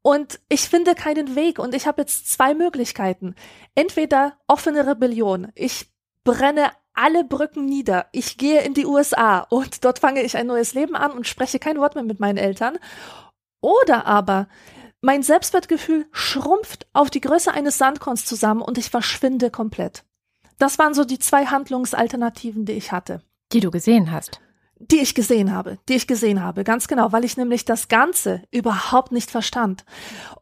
und ich finde keinen Weg und ich habe jetzt zwei Möglichkeiten. Entweder offene Rebellion. Ich brenne alle Brücken nieder. Ich gehe in die USA und dort fange ich ein neues Leben an und spreche kein Wort mehr mit meinen Eltern. Oder aber mein Selbstwertgefühl schrumpft auf die Größe eines Sandkorns zusammen und ich verschwinde komplett. Das waren so die zwei Handlungsalternativen, die ich hatte. Die du gesehen hast. Die ich gesehen habe, die ich gesehen habe, ganz genau, weil ich nämlich das Ganze überhaupt nicht verstand.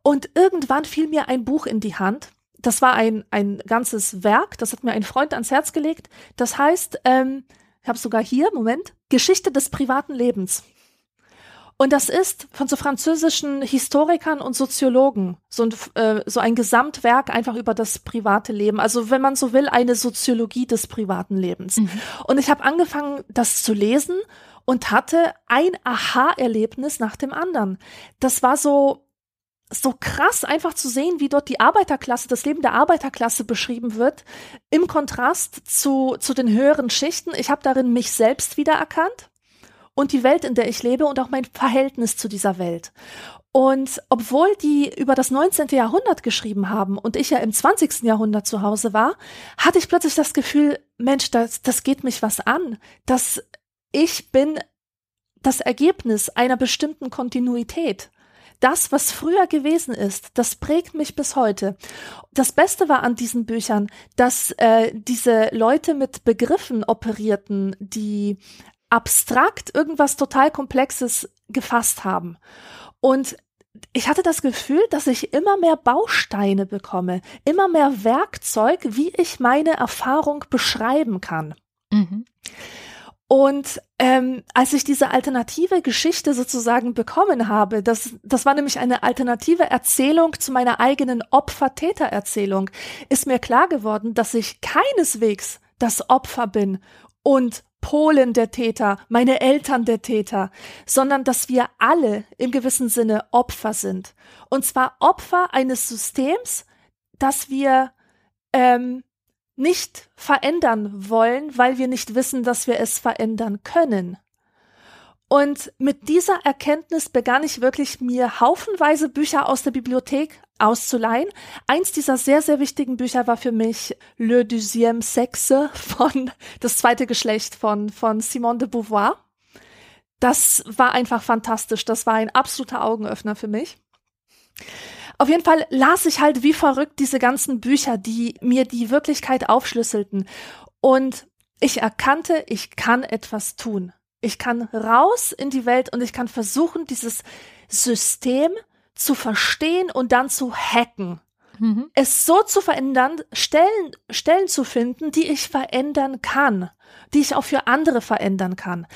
Und irgendwann fiel mir ein Buch in die Hand. Das war ein, ein ganzes Werk, das hat mir ein Freund ans Herz gelegt. Das heißt, ähm, ich habe sogar hier, Moment, Geschichte des privaten Lebens. Und das ist von so französischen Historikern und Soziologen so ein, äh, so ein Gesamtwerk einfach über das private Leben. Also wenn man so will, eine Soziologie des privaten Lebens. Mhm. Und ich habe angefangen, das zu lesen und hatte ein Aha-Erlebnis nach dem anderen. Das war so so krass einfach zu sehen, wie dort die Arbeiterklasse, das Leben der Arbeiterklasse beschrieben wird, im Kontrast zu, zu den höheren Schichten. Ich habe darin mich selbst wiedererkannt und die Welt, in der ich lebe und auch mein Verhältnis zu dieser Welt. Und obwohl die über das 19. Jahrhundert geschrieben haben und ich ja im 20. Jahrhundert zu Hause war, hatte ich plötzlich das Gefühl, Mensch, das, das geht mich was an, dass ich bin das Ergebnis einer bestimmten Kontinuität. Das, was früher gewesen ist, das prägt mich bis heute. Das Beste war an diesen Büchern, dass äh, diese Leute mit Begriffen operierten, die abstrakt irgendwas total Komplexes gefasst haben. Und ich hatte das Gefühl, dass ich immer mehr Bausteine bekomme, immer mehr Werkzeug, wie ich meine Erfahrung beschreiben kann. Mhm. Und ähm, als ich diese alternative Geschichte sozusagen bekommen habe, das, das war nämlich eine alternative Erzählung zu meiner eigenen Opfer-Täter-Erzählung, ist mir klar geworden, dass ich keineswegs das Opfer bin und Polen der Täter, meine Eltern der Täter, sondern dass wir alle im gewissen Sinne Opfer sind. Und zwar Opfer eines Systems, das wir ähm, nicht verändern wollen, weil wir nicht wissen, dass wir es verändern können. Und mit dieser Erkenntnis begann ich wirklich mir haufenweise Bücher aus der Bibliothek auszuleihen. Eins dieser sehr, sehr wichtigen Bücher war für mich Le Deuxième Sexe von Das zweite Geschlecht von, von Simone de Beauvoir. Das war einfach fantastisch. Das war ein absoluter Augenöffner für mich. auf jeden Fall las ich halt wie verrückt diese ganzen Bücher, die mir die Wirklichkeit aufschlüsselten. Und ich erkannte, ich kann etwas tun. Ich kann raus in die Welt und ich kann versuchen, dieses System zu verstehen und dann zu hacken. Mhm. Es so zu verändern, Stellen, Stellen zu finden, die ich verändern kann, die ich auch für andere verändern kann.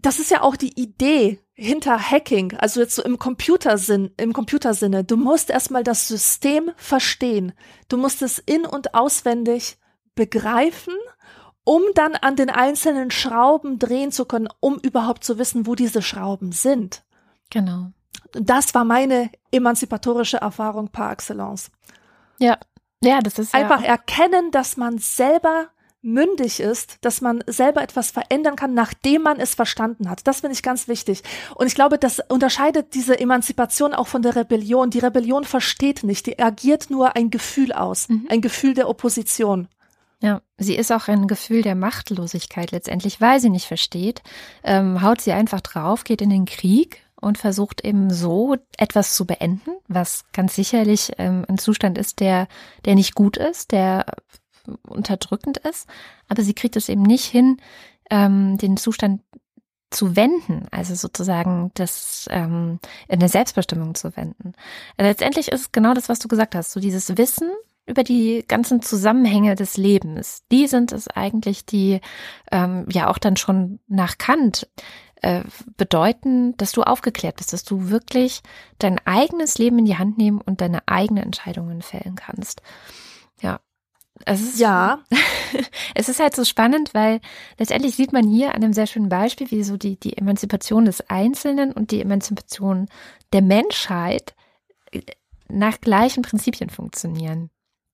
Das ist ja auch die Idee hinter Hacking, also jetzt so im Computersinn, im Computersinne. Du musst erstmal das System verstehen. Du musst es in- und auswendig begreifen um dann an den einzelnen Schrauben drehen zu können, um überhaupt zu wissen, wo diese Schrauben sind. Genau. Das war meine emanzipatorische Erfahrung par excellence. Ja, ja, das ist einfach ja erkennen, dass man selber mündig ist, dass man selber etwas verändern kann, nachdem man es verstanden hat. Das finde ich ganz wichtig. Und ich glaube, das unterscheidet diese Emanzipation auch von der Rebellion. Die Rebellion versteht nicht, die agiert nur ein Gefühl aus, mhm. ein Gefühl der Opposition. Ja, sie ist auch ein Gefühl der Machtlosigkeit letztendlich, weil sie nicht versteht, ähm, haut sie einfach drauf, geht in den Krieg und versucht eben so etwas zu beenden, was ganz sicherlich ähm, ein Zustand ist, der, der nicht gut ist, der unterdrückend ist, aber sie kriegt es eben nicht hin, ähm, den Zustand zu wenden, also sozusagen das ähm, in der Selbstbestimmung zu wenden. Letztendlich ist es genau das, was du gesagt hast, so dieses Wissen, über die ganzen Zusammenhänge des Lebens. Die sind es eigentlich, die ähm, ja auch dann schon nach Kant äh, bedeuten, dass du aufgeklärt bist, dass du wirklich dein eigenes Leben in die Hand nehmen und deine eigenen Entscheidungen fällen kannst. Ja. Es ist, ja. es ist halt so spannend, weil letztendlich sieht man hier an einem sehr schönen Beispiel, wie so die, die Emanzipation des Einzelnen und die Emanzipation der Menschheit äh, nach gleichen Prinzipien funktionieren.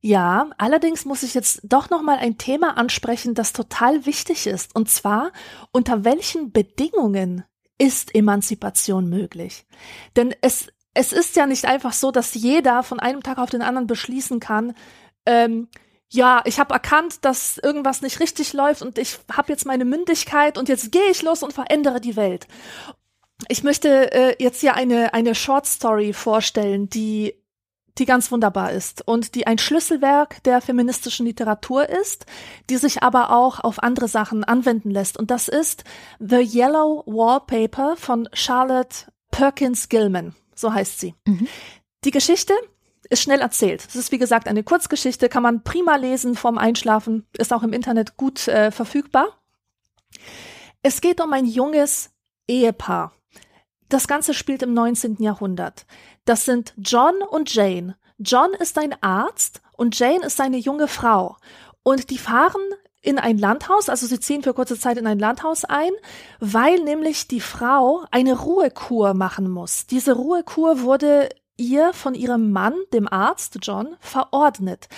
Ja, allerdings muss ich jetzt doch noch mal ein Thema ansprechen, das total wichtig ist. Und zwar, unter welchen Bedingungen ist Emanzipation möglich? Denn es, es ist ja nicht einfach so, dass jeder von einem Tag auf den anderen beschließen kann, ähm, ja, ich habe erkannt, dass irgendwas nicht richtig läuft und ich habe jetzt meine Mündigkeit und jetzt gehe ich los und verändere die Welt. Ich möchte äh, jetzt hier eine, eine Short Story vorstellen, die die ganz wunderbar ist und die ein Schlüsselwerk der feministischen Literatur ist, die sich aber auch auf andere Sachen anwenden lässt. Und das ist The Yellow Wallpaper von Charlotte Perkins Gilman. So heißt sie. Mhm. Die Geschichte ist schnell erzählt. Es ist wie gesagt eine Kurzgeschichte, kann man prima lesen vorm Einschlafen, ist auch im Internet gut äh, verfügbar. Es geht um ein junges Ehepaar. Das Ganze spielt im 19. Jahrhundert. Das sind John und Jane. John ist ein Arzt und Jane ist eine junge Frau. Und die fahren in ein Landhaus, also sie ziehen für kurze Zeit in ein Landhaus ein, weil nämlich die Frau eine Ruhekur machen muss. Diese Ruhekur wurde ihr von ihrem Mann, dem Arzt John, verordnet.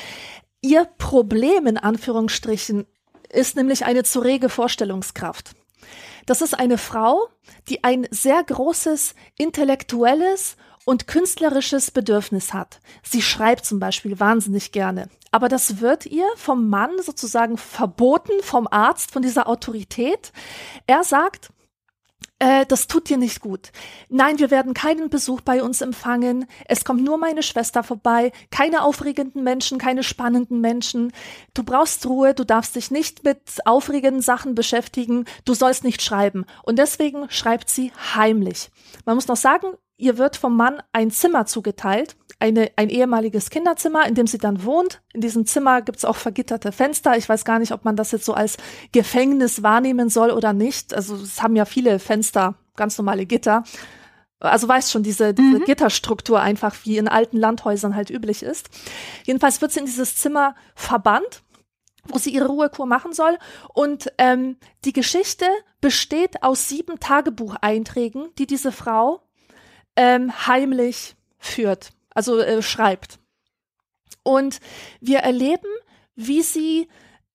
Ihr Problem in Anführungsstrichen ist nämlich eine zu rege Vorstellungskraft. Das ist eine Frau, die ein sehr großes intellektuelles und künstlerisches Bedürfnis hat. Sie schreibt zum Beispiel wahnsinnig gerne. Aber das wird ihr vom Mann sozusagen verboten, vom Arzt, von dieser Autorität. Er sagt, äh, das tut dir nicht gut. Nein, wir werden keinen Besuch bei uns empfangen. Es kommt nur meine Schwester vorbei. Keine aufregenden Menschen, keine spannenden Menschen. Du brauchst Ruhe, du darfst dich nicht mit aufregenden Sachen beschäftigen. Du sollst nicht schreiben. Und deswegen schreibt sie heimlich. Man muss noch sagen, ihr wird vom Mann ein Zimmer zugeteilt, eine, ein ehemaliges Kinderzimmer, in dem sie dann wohnt. In diesem Zimmer gibt's auch vergitterte Fenster. Ich weiß gar nicht, ob man das jetzt so als Gefängnis wahrnehmen soll oder nicht. Also es haben ja viele Fenster, ganz normale Gitter. Also weißt schon, diese, diese mhm. Gitterstruktur einfach wie in alten Landhäusern halt üblich ist. Jedenfalls wird sie in dieses Zimmer verbannt wo sie ihre Ruhekur machen soll. Und ähm, die Geschichte besteht aus sieben Tagebucheinträgen, die diese Frau ähm, heimlich führt, also äh, schreibt. Und wir erleben, wie sie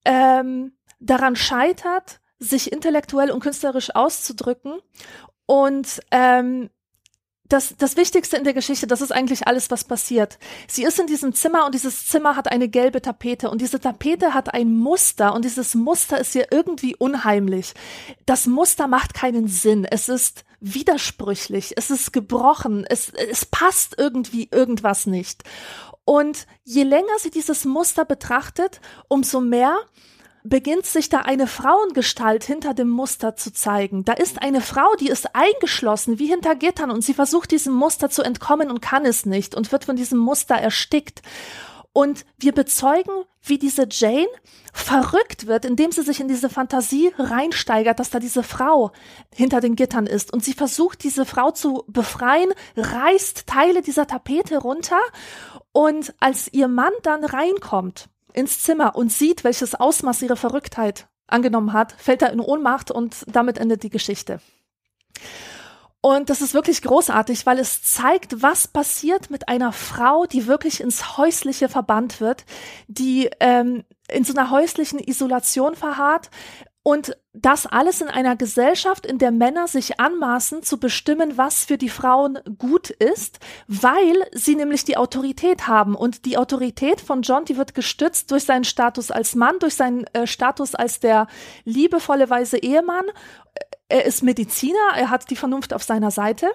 ähm, daran scheitert, sich intellektuell und künstlerisch auszudrücken. Und ähm, das, das Wichtigste in der Geschichte, das ist eigentlich alles, was passiert. Sie ist in diesem Zimmer und dieses Zimmer hat eine gelbe Tapete und diese Tapete hat ein Muster und dieses Muster ist ihr irgendwie unheimlich. Das Muster macht keinen Sinn. Es ist widersprüchlich, es ist gebrochen, es, es passt irgendwie irgendwas nicht. Und je länger sie dieses Muster betrachtet, umso mehr beginnt sich da eine Frauengestalt hinter dem Muster zu zeigen. Da ist eine Frau, die ist eingeschlossen wie hinter Gittern und sie versucht diesem Muster zu entkommen und kann es nicht und wird von diesem Muster erstickt. Und wir bezeugen, wie diese Jane verrückt wird, indem sie sich in diese Fantasie reinsteigert, dass da diese Frau hinter den Gittern ist. Und sie versucht, diese Frau zu befreien, reißt Teile dieser Tapete runter. Und als ihr Mann dann reinkommt ins Zimmer und sieht, welches Ausmaß ihre Verrücktheit angenommen hat, fällt er in Ohnmacht und damit endet die Geschichte. Und das ist wirklich großartig, weil es zeigt, was passiert mit einer Frau, die wirklich ins Häusliche verbannt wird, die ähm, in so einer häuslichen Isolation verharrt und das alles in einer Gesellschaft, in der Männer sich anmaßen zu bestimmen, was für die Frauen gut ist, weil sie nämlich die Autorität haben. Und die Autorität von John, die wird gestützt durch seinen Status als Mann, durch seinen äh, Status als der liebevolle, weise Ehemann er ist Mediziner, er hat die Vernunft auf seiner Seite.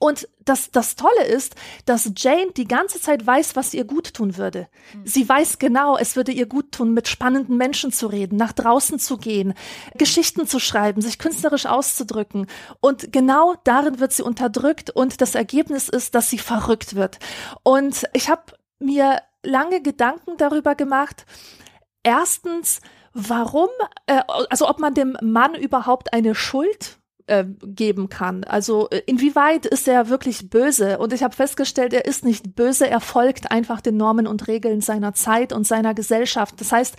Und das, das Tolle ist, dass Jane die ganze Zeit weiß, was ihr gut tun würde. Mhm. Sie weiß genau, es würde ihr gut tun, mit spannenden Menschen zu reden, nach draußen zu gehen, Geschichten zu schreiben, sich künstlerisch auszudrücken. Und genau darin wird sie unterdrückt und das Ergebnis ist, dass sie verrückt wird. Und ich habe mir lange Gedanken darüber gemacht. Erstens, warum, äh, also ob man dem Mann überhaupt eine Schuld äh, geben kann. Also äh, inwieweit ist er wirklich böse? Und ich habe festgestellt, er ist nicht böse, er folgt einfach den Normen und Regeln seiner Zeit und seiner Gesellschaft. Das heißt,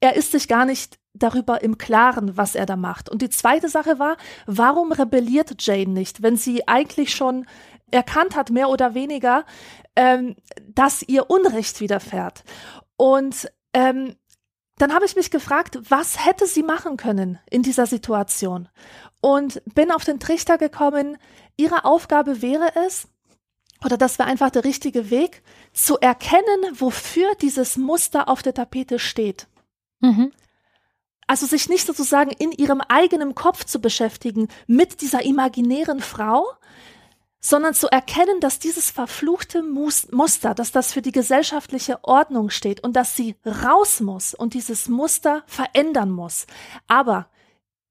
er ist sich gar nicht darüber im Klaren, was er da macht. Und die zweite Sache war, warum rebelliert Jane nicht, wenn sie eigentlich schon erkannt hat, mehr oder weniger, ähm, dass ihr Unrecht widerfährt. Und ähm, dann habe ich mich gefragt, was hätte sie machen können in dieser Situation? Und bin auf den Trichter gekommen, ihre Aufgabe wäre es, oder das wäre einfach der richtige Weg, zu erkennen, wofür dieses Muster auf der Tapete steht. Mhm. Also sich nicht sozusagen in ihrem eigenen Kopf zu beschäftigen mit dieser imaginären Frau, sondern zu erkennen, dass dieses verfluchte Muster, dass das für die gesellschaftliche Ordnung steht und dass sie raus muss und dieses Muster verändern muss. Aber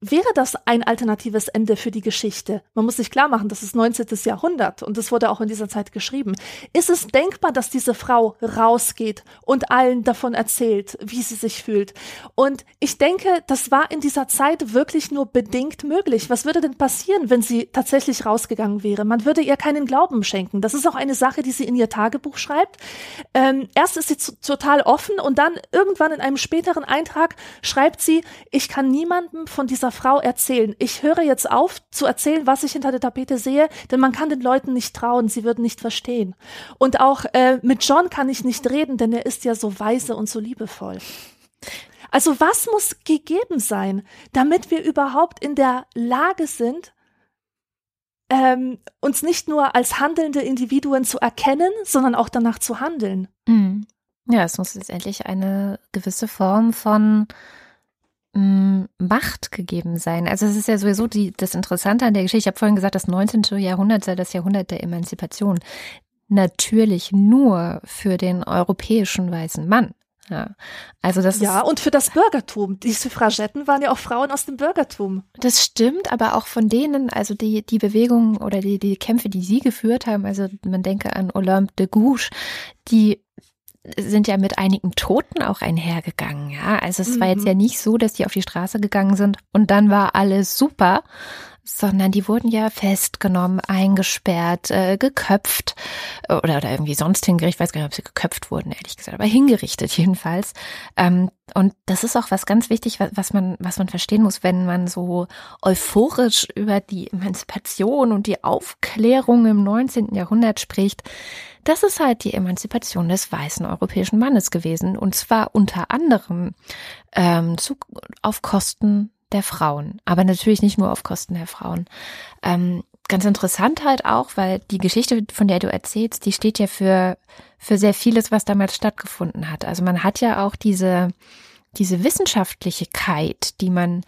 Wäre das ein alternatives Ende für die Geschichte? Man muss sich klar machen, das ist 19. Jahrhundert und es wurde auch in dieser Zeit geschrieben. Ist es denkbar, dass diese Frau rausgeht und allen davon erzählt, wie sie sich fühlt? Und ich denke, das war in dieser Zeit wirklich nur bedingt möglich. Was würde denn passieren, wenn sie tatsächlich rausgegangen wäre? Man würde ihr keinen Glauben schenken. Das ist auch eine Sache, die sie in ihr Tagebuch schreibt. Ähm, erst ist sie total offen und dann irgendwann in einem späteren Eintrag schreibt sie, ich kann niemandem von dieser dieser Frau erzählen. Ich höre jetzt auf zu erzählen, was ich hinter der Tapete sehe, denn man kann den Leuten nicht trauen, sie würden nicht verstehen. Und auch äh, mit John kann ich nicht reden, denn er ist ja so weise und so liebevoll. Also was muss gegeben sein, damit wir überhaupt in der Lage sind, ähm, uns nicht nur als handelnde Individuen zu erkennen, sondern auch danach zu handeln. Mhm. Ja, es muss letztendlich eine gewisse Form von Macht gegeben sein. Also es ist ja sowieso die, das Interessante an der Geschichte. Ich habe vorhin gesagt, das 19. Jahrhundert sei das Jahrhundert der Emanzipation. Natürlich nur für den europäischen weißen Mann. Ja, also das ja und für das Bürgertum. Die Suffragetten waren ja auch Frauen aus dem Bürgertum. Das stimmt, aber auch von denen, also die die Bewegungen oder die die Kämpfe, die sie geführt haben. Also man denke an Olympe de Gouges, die sind ja mit einigen Toten auch einhergegangen, ja. Also es mhm. war jetzt mhm. ja nicht so, dass die auf die Straße gegangen sind und dann war alles super, sondern die wurden ja festgenommen, eingesperrt, äh, geköpft äh, oder, oder irgendwie sonst hingerichtet. Ich weiß gar nicht, ob sie geköpft wurden, ehrlich gesagt, aber hingerichtet jedenfalls. Ähm, und das ist auch was ganz wichtig, was, was man, was man verstehen muss, wenn man so euphorisch über die Emanzipation und die Aufklärung im 19. Jahrhundert spricht. Das ist halt die Emanzipation des weißen europäischen Mannes gewesen. Und zwar unter anderem ähm, zu, auf Kosten der Frauen, aber natürlich nicht nur auf Kosten der Frauen. Ähm, ganz interessant halt auch, weil die Geschichte, von der du erzählst, die steht ja für, für sehr vieles, was damals stattgefunden hat. Also man hat ja auch diese, diese Wissenschaftlichkeit, die man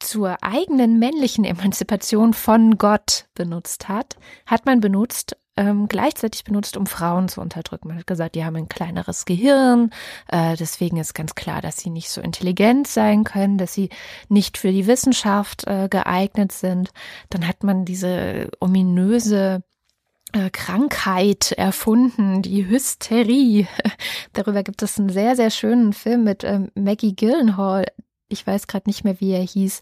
zur eigenen männlichen Emanzipation von Gott benutzt hat, hat man benutzt, ähm, gleichzeitig benutzt, um Frauen zu unterdrücken. Man hat gesagt, die haben ein kleineres Gehirn, äh, deswegen ist ganz klar, dass sie nicht so intelligent sein können, dass sie nicht für die Wissenschaft äh, geeignet sind. Dann hat man diese ominöse äh, Krankheit erfunden, die Hysterie. Darüber gibt es einen sehr, sehr schönen Film mit ähm, Maggie Gyllenhaal. Ich weiß gerade nicht mehr, wie er hieß.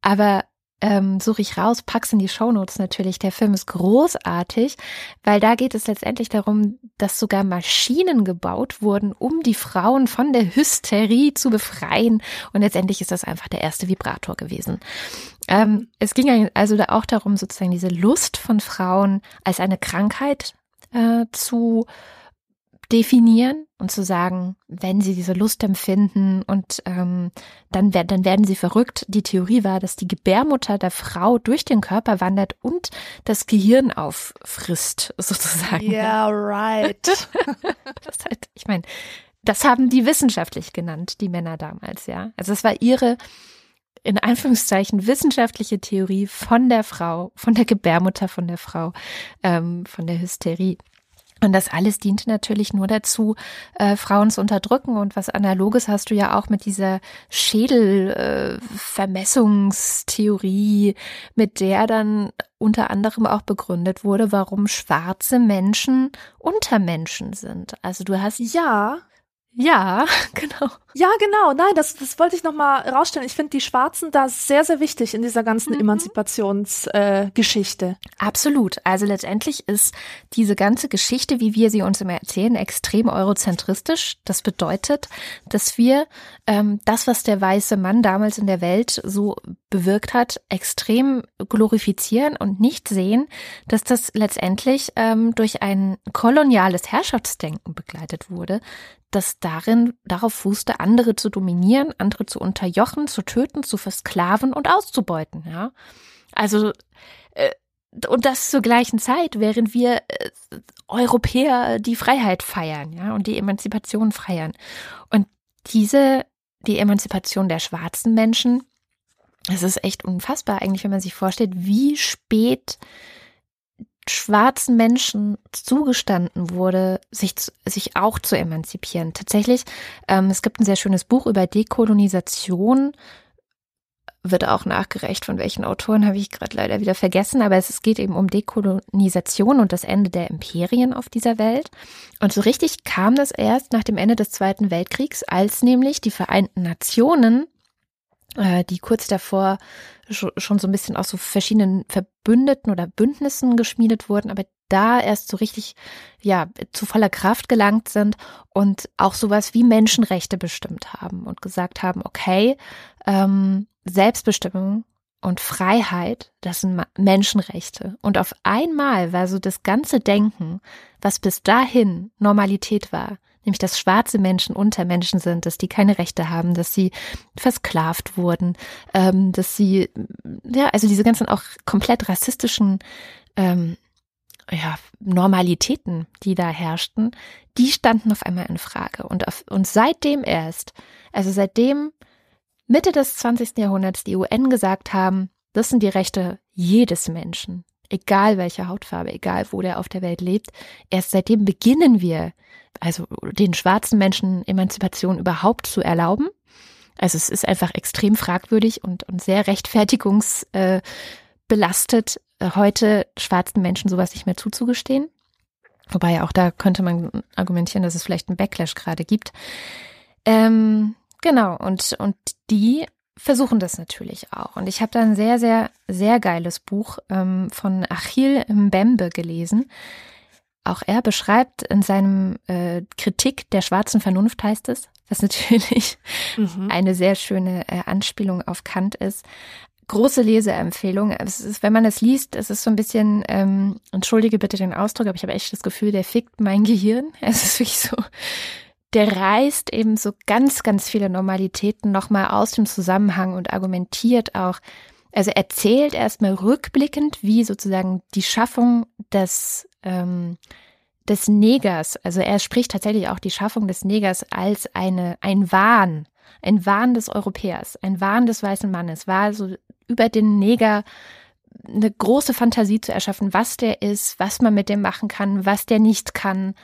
Aber ähm, suche ich raus, pack's in die Shownotes natürlich. Der Film ist großartig, weil da geht es letztendlich darum, dass sogar Maschinen gebaut wurden, um die Frauen von der Hysterie zu befreien. Und letztendlich ist das einfach der erste Vibrator gewesen. Ähm, es ging also da auch darum, sozusagen diese Lust von Frauen als eine Krankheit äh, zu definieren und zu sagen, wenn sie diese Lust empfinden und ähm, dann, dann werden sie verrückt. Die Theorie war, dass die Gebärmutter der Frau durch den Körper wandert und das Gehirn auffrisst, sozusagen. Yeah, right. das halt, ich meine, das haben die wissenschaftlich genannt, die Männer damals, ja. Also es war ihre in Anführungszeichen wissenschaftliche Theorie von der Frau, von der Gebärmutter von der Frau, ähm, von der Hysterie. Und das alles diente natürlich nur dazu, äh, Frauen zu unterdrücken. Und was Analoges hast du ja auch mit dieser Schädelvermessungstheorie, äh, mit der dann unter anderem auch begründet wurde, warum schwarze Menschen Untermenschen sind. Also du hast ja ja, genau. Ja, genau. Nein, das, das wollte ich noch mal rausstellen. Ich finde die Schwarzen da sehr, sehr wichtig in dieser ganzen mhm. Emanzipationsgeschichte. Äh, Absolut. Also letztendlich ist diese ganze Geschichte, wie wir sie uns immer erzählen, extrem eurozentristisch. Das bedeutet, dass wir ähm, das, was der weiße Mann damals in der Welt so bewirkt hat, extrem glorifizieren und nicht sehen, dass das letztendlich ähm, durch ein koloniales Herrschaftsdenken begleitet wurde, das darin darauf fußte, andere zu dominieren, andere zu unterjochen, zu töten, zu versklaven und auszubeuten, ja. Also äh, und das zur gleichen Zeit, während wir äh, Europäer die Freiheit feiern, ja, und die Emanzipation feiern. Und diese die Emanzipation der schwarzen Menschen, das ist echt unfassbar eigentlich, wenn man sich vorstellt, wie spät schwarzen Menschen zugestanden wurde, sich, sich auch zu emanzipieren. Tatsächlich, ähm, es gibt ein sehr schönes Buch über Dekolonisation, wird auch nachgereicht, von welchen Autoren habe ich gerade leider wieder vergessen, aber es geht eben um Dekolonisation und das Ende der Imperien auf dieser Welt. Und so richtig kam das erst nach dem Ende des Zweiten Weltkriegs, als nämlich die Vereinten Nationen die kurz davor schon so ein bisschen aus so verschiedenen Verbündeten oder Bündnissen geschmiedet wurden, aber da erst so richtig, ja, zu voller Kraft gelangt sind und auch sowas wie Menschenrechte bestimmt haben und gesagt haben, okay, ähm, Selbstbestimmung und Freiheit, das sind Menschenrechte. Und auf einmal war so das ganze Denken, was bis dahin Normalität war, nämlich dass schwarze Menschen unter Menschen sind, dass die keine Rechte haben, dass sie versklavt wurden, ähm, dass sie, ja, also diese ganzen auch komplett rassistischen ähm, ja, Normalitäten, die da herrschten, die standen auf einmal in Frage. Und, auf, und seitdem erst, also seitdem Mitte des 20. Jahrhunderts die UN gesagt haben, das sind die Rechte jedes Menschen, egal welche Hautfarbe, egal wo der auf der Welt lebt. Erst seitdem beginnen wir, also den schwarzen Menschen Emanzipation überhaupt zu erlauben. Also es ist einfach extrem fragwürdig und, und sehr rechtfertigungsbelastet, äh, heute schwarzen Menschen sowas nicht mehr zuzugestehen. Wobei auch da könnte man argumentieren, dass es vielleicht einen Backlash gerade gibt. Ähm, genau, und, und die versuchen das natürlich auch. Und ich habe da ein sehr, sehr, sehr geiles Buch ähm, von Achille Mbembe gelesen. Auch er beschreibt in seinem äh, Kritik der schwarzen Vernunft heißt es, was natürlich mhm. eine sehr schöne äh, Anspielung auf Kant ist. Große Leseempfehlung. Es ist, wenn man es liest, es ist so ein bisschen, ähm, entschuldige bitte den Ausdruck, aber ich habe echt das Gefühl, der fickt mein Gehirn. Es ist wirklich so, der reißt eben so ganz, ganz viele Normalitäten nochmal aus dem Zusammenhang und argumentiert auch, also erzählt erstmal rückblickend, wie sozusagen die Schaffung des, ähm, des Negers, also er spricht tatsächlich auch die Schaffung des Negers als eine, ein Wahn ein Wahn des Europäers, ein Wahn des weißen Mannes, war so über den Neger eine große Fantasie zu erschaffen, was der ist, was man mit dem machen kann, was der nicht kann.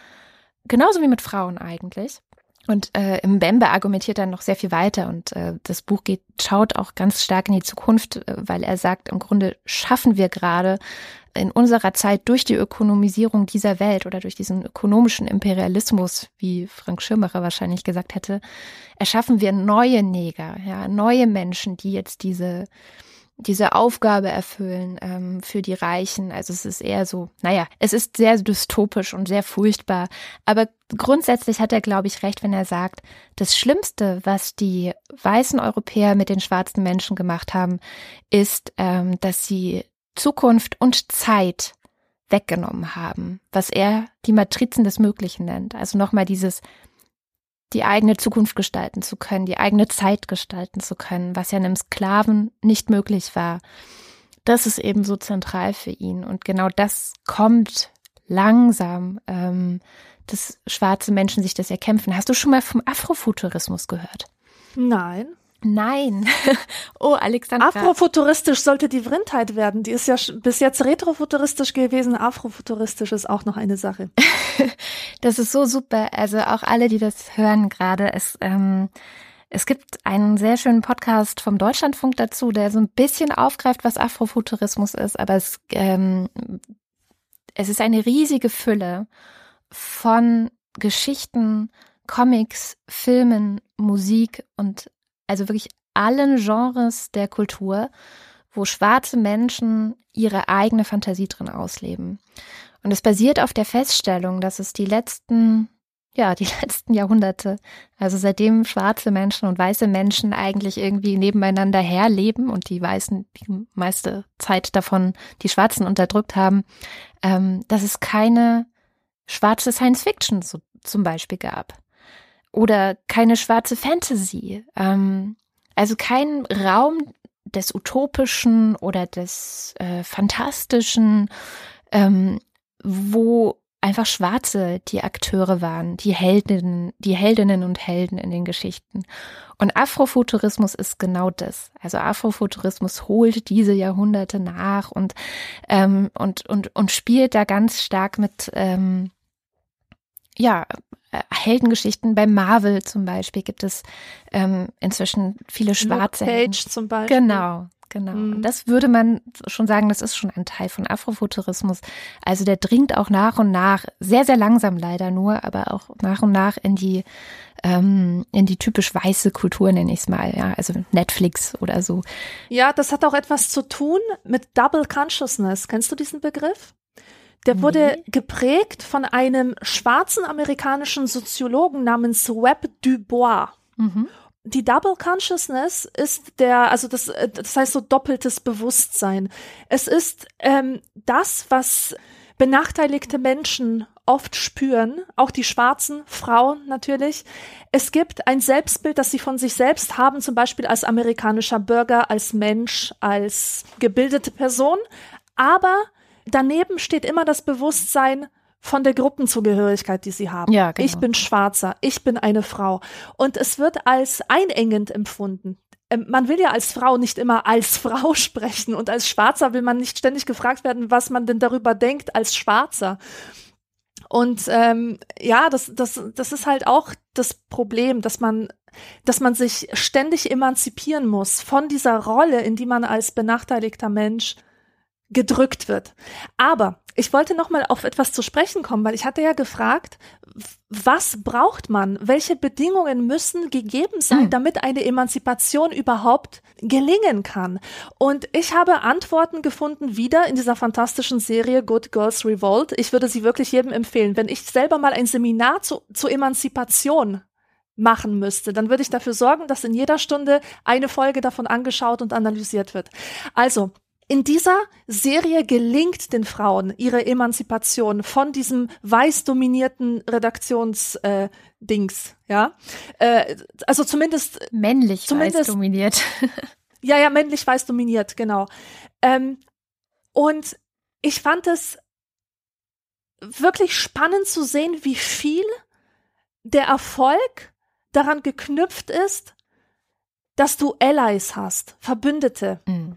Genauso wie mit Frauen eigentlich. Und äh, Mbembe argumentiert dann noch sehr viel weiter und äh, das Buch geht, schaut auch ganz stark in die Zukunft, äh, weil er sagt, im Grunde schaffen wir gerade in unserer Zeit durch die Ökonomisierung dieser Welt oder durch diesen ökonomischen Imperialismus, wie Frank Schirmacher wahrscheinlich gesagt hätte, erschaffen wir neue Neger, ja, neue Menschen, die jetzt diese diese Aufgabe erfüllen ähm, für die Reichen. Also es ist eher so, naja, es ist sehr dystopisch und sehr furchtbar. Aber grundsätzlich hat er, glaube ich, recht, wenn er sagt, das Schlimmste, was die weißen Europäer mit den schwarzen Menschen gemacht haben, ist, ähm, dass sie Zukunft und Zeit weggenommen haben, was er die Matrizen des Möglichen nennt. Also nochmal dieses die eigene Zukunft gestalten zu können, die eigene Zeit gestalten zu können, was ja einem Sklaven nicht möglich war. Das ist eben so zentral für ihn. Und genau das kommt langsam, ähm, dass schwarze Menschen sich das erkämpfen. Hast du schon mal vom Afrofuturismus gehört? Nein. Nein. oh, Alexandra. Afrofuturistisch sollte die Vrindheit werden. Die ist ja bis jetzt retrofuturistisch gewesen. Afrofuturistisch ist auch noch eine Sache. das ist so super. Also auch alle, die das hören gerade, es, ähm, es gibt einen sehr schönen Podcast vom Deutschlandfunk dazu, der so ein bisschen aufgreift, was Afrofuturismus ist. Aber es, ähm, es ist eine riesige Fülle von Geschichten, Comics, Filmen, Musik und also wirklich allen Genres der Kultur, wo schwarze Menschen ihre eigene Fantasie drin ausleben. Und es basiert auf der Feststellung, dass es die letzten, ja, die letzten Jahrhunderte, also seitdem schwarze Menschen und weiße Menschen eigentlich irgendwie nebeneinander herleben und die Weißen die meiste Zeit davon die Schwarzen unterdrückt haben, ähm, dass es keine schwarze Science Fiction so, zum Beispiel gab oder keine schwarze Fantasy. Ähm, also kein Raum des Utopischen oder des äh, Fantastischen, ähm, wo einfach Schwarze die Akteure waren, die Heldinnen, die Heldinnen und Helden in den Geschichten. Und Afrofuturismus ist genau das. Also Afrofuturismus holt diese Jahrhunderte nach und ähm, und und und spielt da ganz stark mit ähm, ja, Heldengeschichten. Bei Marvel zum Beispiel gibt es ähm, inzwischen viele schwarze Luke Helden. zum Beispiel. Genau, genau. Mhm. Und das würde man schon sagen, das ist schon ein Teil von Afrofuturismus. Also der dringt auch nach und nach, sehr, sehr langsam leider nur, aber auch nach und nach in die ähm, in die typisch weiße Kultur, nenne ich es mal, ja, also Netflix oder so. Ja, das hat auch etwas zu tun mit Double Consciousness. Kennst du diesen Begriff? Der wurde nee. geprägt von einem schwarzen amerikanischen Soziologen namens Webb Dubois. Mhm. Die Double Consciousness ist der, also das, das heißt so doppeltes Bewusstsein. Es ist ähm, das, was benachteiligte Menschen oft spüren, auch die schwarzen Frauen natürlich. Es gibt ein Selbstbild, das sie von sich selbst haben, zum Beispiel als amerikanischer Bürger, als Mensch, als gebildete Person. Aber daneben steht immer das Bewusstsein von der Gruppenzugehörigkeit, die sie haben. Ja, genau. Ich bin Schwarzer, ich bin eine Frau. Und es wird als einengend empfunden. Ähm, man will ja als Frau nicht immer als Frau sprechen und als Schwarzer will man nicht ständig gefragt werden, was man denn darüber denkt als Schwarzer. Und ähm, ja, das, das, das ist halt auch das Problem, dass man, dass man sich ständig emanzipieren muss von dieser Rolle, in die man als benachteiligter Mensch gedrückt wird. Aber ich wollte noch mal auf etwas zu sprechen kommen, weil ich hatte ja gefragt, was braucht man? Welche Bedingungen müssen gegeben sein, mhm. damit eine Emanzipation überhaupt gelingen kann? Und ich habe Antworten gefunden wieder in dieser fantastischen Serie Good Girls Revolt. Ich würde sie wirklich jedem empfehlen. Wenn ich selber mal ein Seminar zu, zu Emanzipation machen müsste, dann würde ich dafür sorgen, dass in jeder Stunde eine Folge davon angeschaut und analysiert wird. Also, in dieser Serie gelingt den Frauen ihre Emanzipation von diesem weiß dominierten Redaktionsdings, äh, ja. Äh, also zumindest männlich zumindest, weiß dominiert. ja, ja, männlich weiß dominiert, genau. Ähm, und ich fand es wirklich spannend zu sehen, wie viel der Erfolg daran geknüpft ist, dass du Allies hast, Verbündete. Mhm.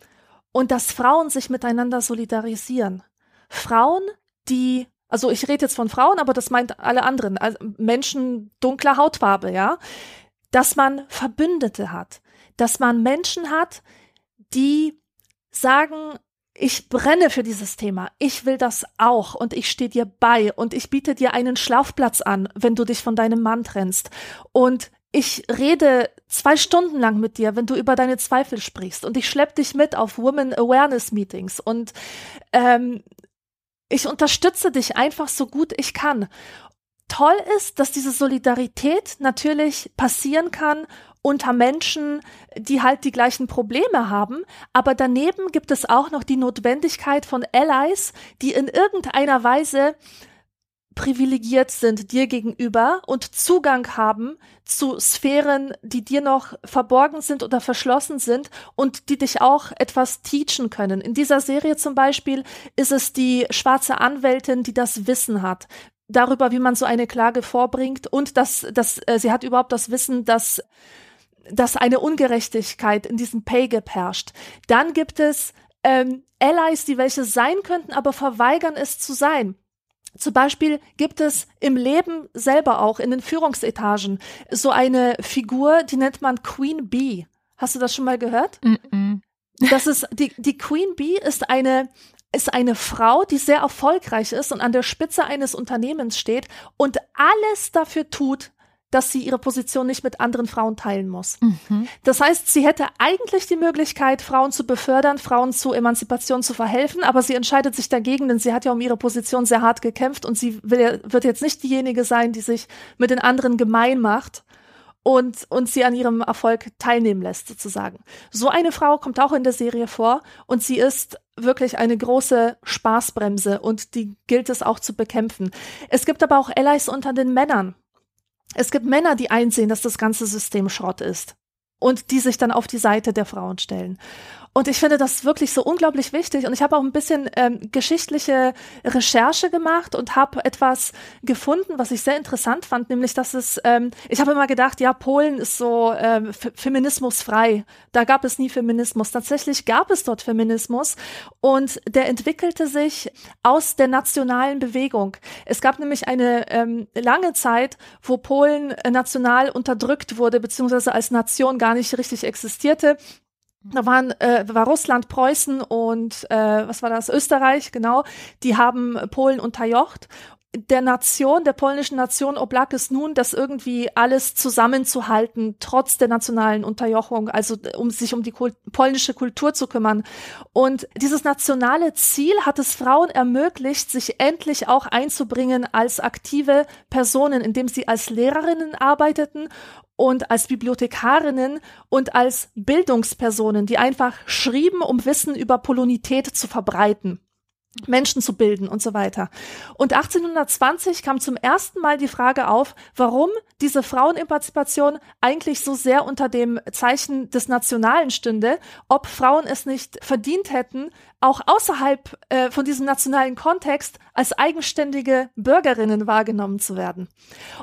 Und dass Frauen sich miteinander solidarisieren. Frauen, die, also ich rede jetzt von Frauen, aber das meint alle anderen, also Menschen dunkler Hautfarbe, ja. Dass man Verbündete hat. Dass man Menschen hat, die sagen, ich brenne für dieses Thema. Ich will das auch und ich stehe dir bei und ich biete dir einen Schlafplatz an, wenn du dich von deinem Mann trennst. Und ich rede zwei Stunden lang mit dir, wenn du über deine Zweifel sprichst und ich schlepp dich mit auf Women Awareness Meetings und ähm, ich unterstütze dich einfach so gut ich kann. Toll ist, dass diese Solidarität natürlich passieren kann unter Menschen, die halt die gleichen Probleme haben. Aber daneben gibt es auch noch die Notwendigkeit von Allies, die in irgendeiner Weise privilegiert sind dir gegenüber und Zugang haben zu Sphären, die dir noch verborgen sind oder verschlossen sind und die dich auch etwas teachen können. In dieser Serie zum Beispiel ist es die schwarze Anwältin, die das Wissen hat darüber, wie man so eine Klage vorbringt und dass, dass äh, sie hat überhaupt das Wissen, dass dass eine Ungerechtigkeit in diesem Pay Gap herrscht. Dann gibt es ähm, Allies, die welche sein könnten, aber verweigern es zu sein. Zum Beispiel gibt es im Leben selber auch in den Führungsetagen so eine Figur, die nennt man Queen Bee. Hast du das schon mal gehört? Mm -mm. Das ist die die Queen Bee ist eine ist eine Frau, die sehr erfolgreich ist und an der Spitze eines Unternehmens steht und alles dafür tut, dass sie ihre Position nicht mit anderen Frauen teilen muss. Mhm. Das heißt, sie hätte eigentlich die Möglichkeit, Frauen zu befördern, Frauen zu Emanzipation zu verhelfen, aber sie entscheidet sich dagegen, denn sie hat ja um ihre Position sehr hart gekämpft und sie will, wird jetzt nicht diejenige sein, die sich mit den anderen gemein macht und, und sie an ihrem Erfolg teilnehmen lässt, sozusagen. So eine Frau kommt auch in der Serie vor und sie ist wirklich eine große Spaßbremse und die gilt es auch zu bekämpfen. Es gibt aber auch Allies unter den Männern. Es gibt Männer, die einsehen, dass das ganze System Schrott ist und die sich dann auf die Seite der Frauen stellen. Und ich finde das wirklich so unglaublich wichtig. Und ich habe auch ein bisschen ähm, geschichtliche Recherche gemacht und habe etwas gefunden, was ich sehr interessant fand, nämlich dass es, ähm, ich habe immer gedacht, ja, Polen ist so ähm, feminismusfrei. Da gab es nie Feminismus. Tatsächlich gab es dort Feminismus und der entwickelte sich aus der nationalen Bewegung. Es gab nämlich eine ähm, lange Zeit, wo Polen national unterdrückt wurde, beziehungsweise als Nation gar nicht richtig existierte. Da waren äh, war Russland, Preußen und äh, was war das Österreich genau. Die haben Polen unterjocht. Der Nation, der polnischen Nation oblag es nun, das irgendwie alles zusammenzuhalten, trotz der nationalen Unterjochung, also um sich um die Kult polnische Kultur zu kümmern. Und dieses nationale Ziel hat es Frauen ermöglicht, sich endlich auch einzubringen als aktive Personen, indem sie als Lehrerinnen arbeiteten und als Bibliothekarinnen und als Bildungspersonen, die einfach schrieben, um Wissen über Polonität zu verbreiten. Menschen zu bilden und so weiter. Und 1820 kam zum ersten Mal die Frage auf, warum diese Frauenemanzipation eigentlich so sehr unter dem Zeichen des Nationalen stünde, ob Frauen es nicht verdient hätten, auch außerhalb äh, von diesem nationalen Kontext als eigenständige Bürgerinnen wahrgenommen zu werden.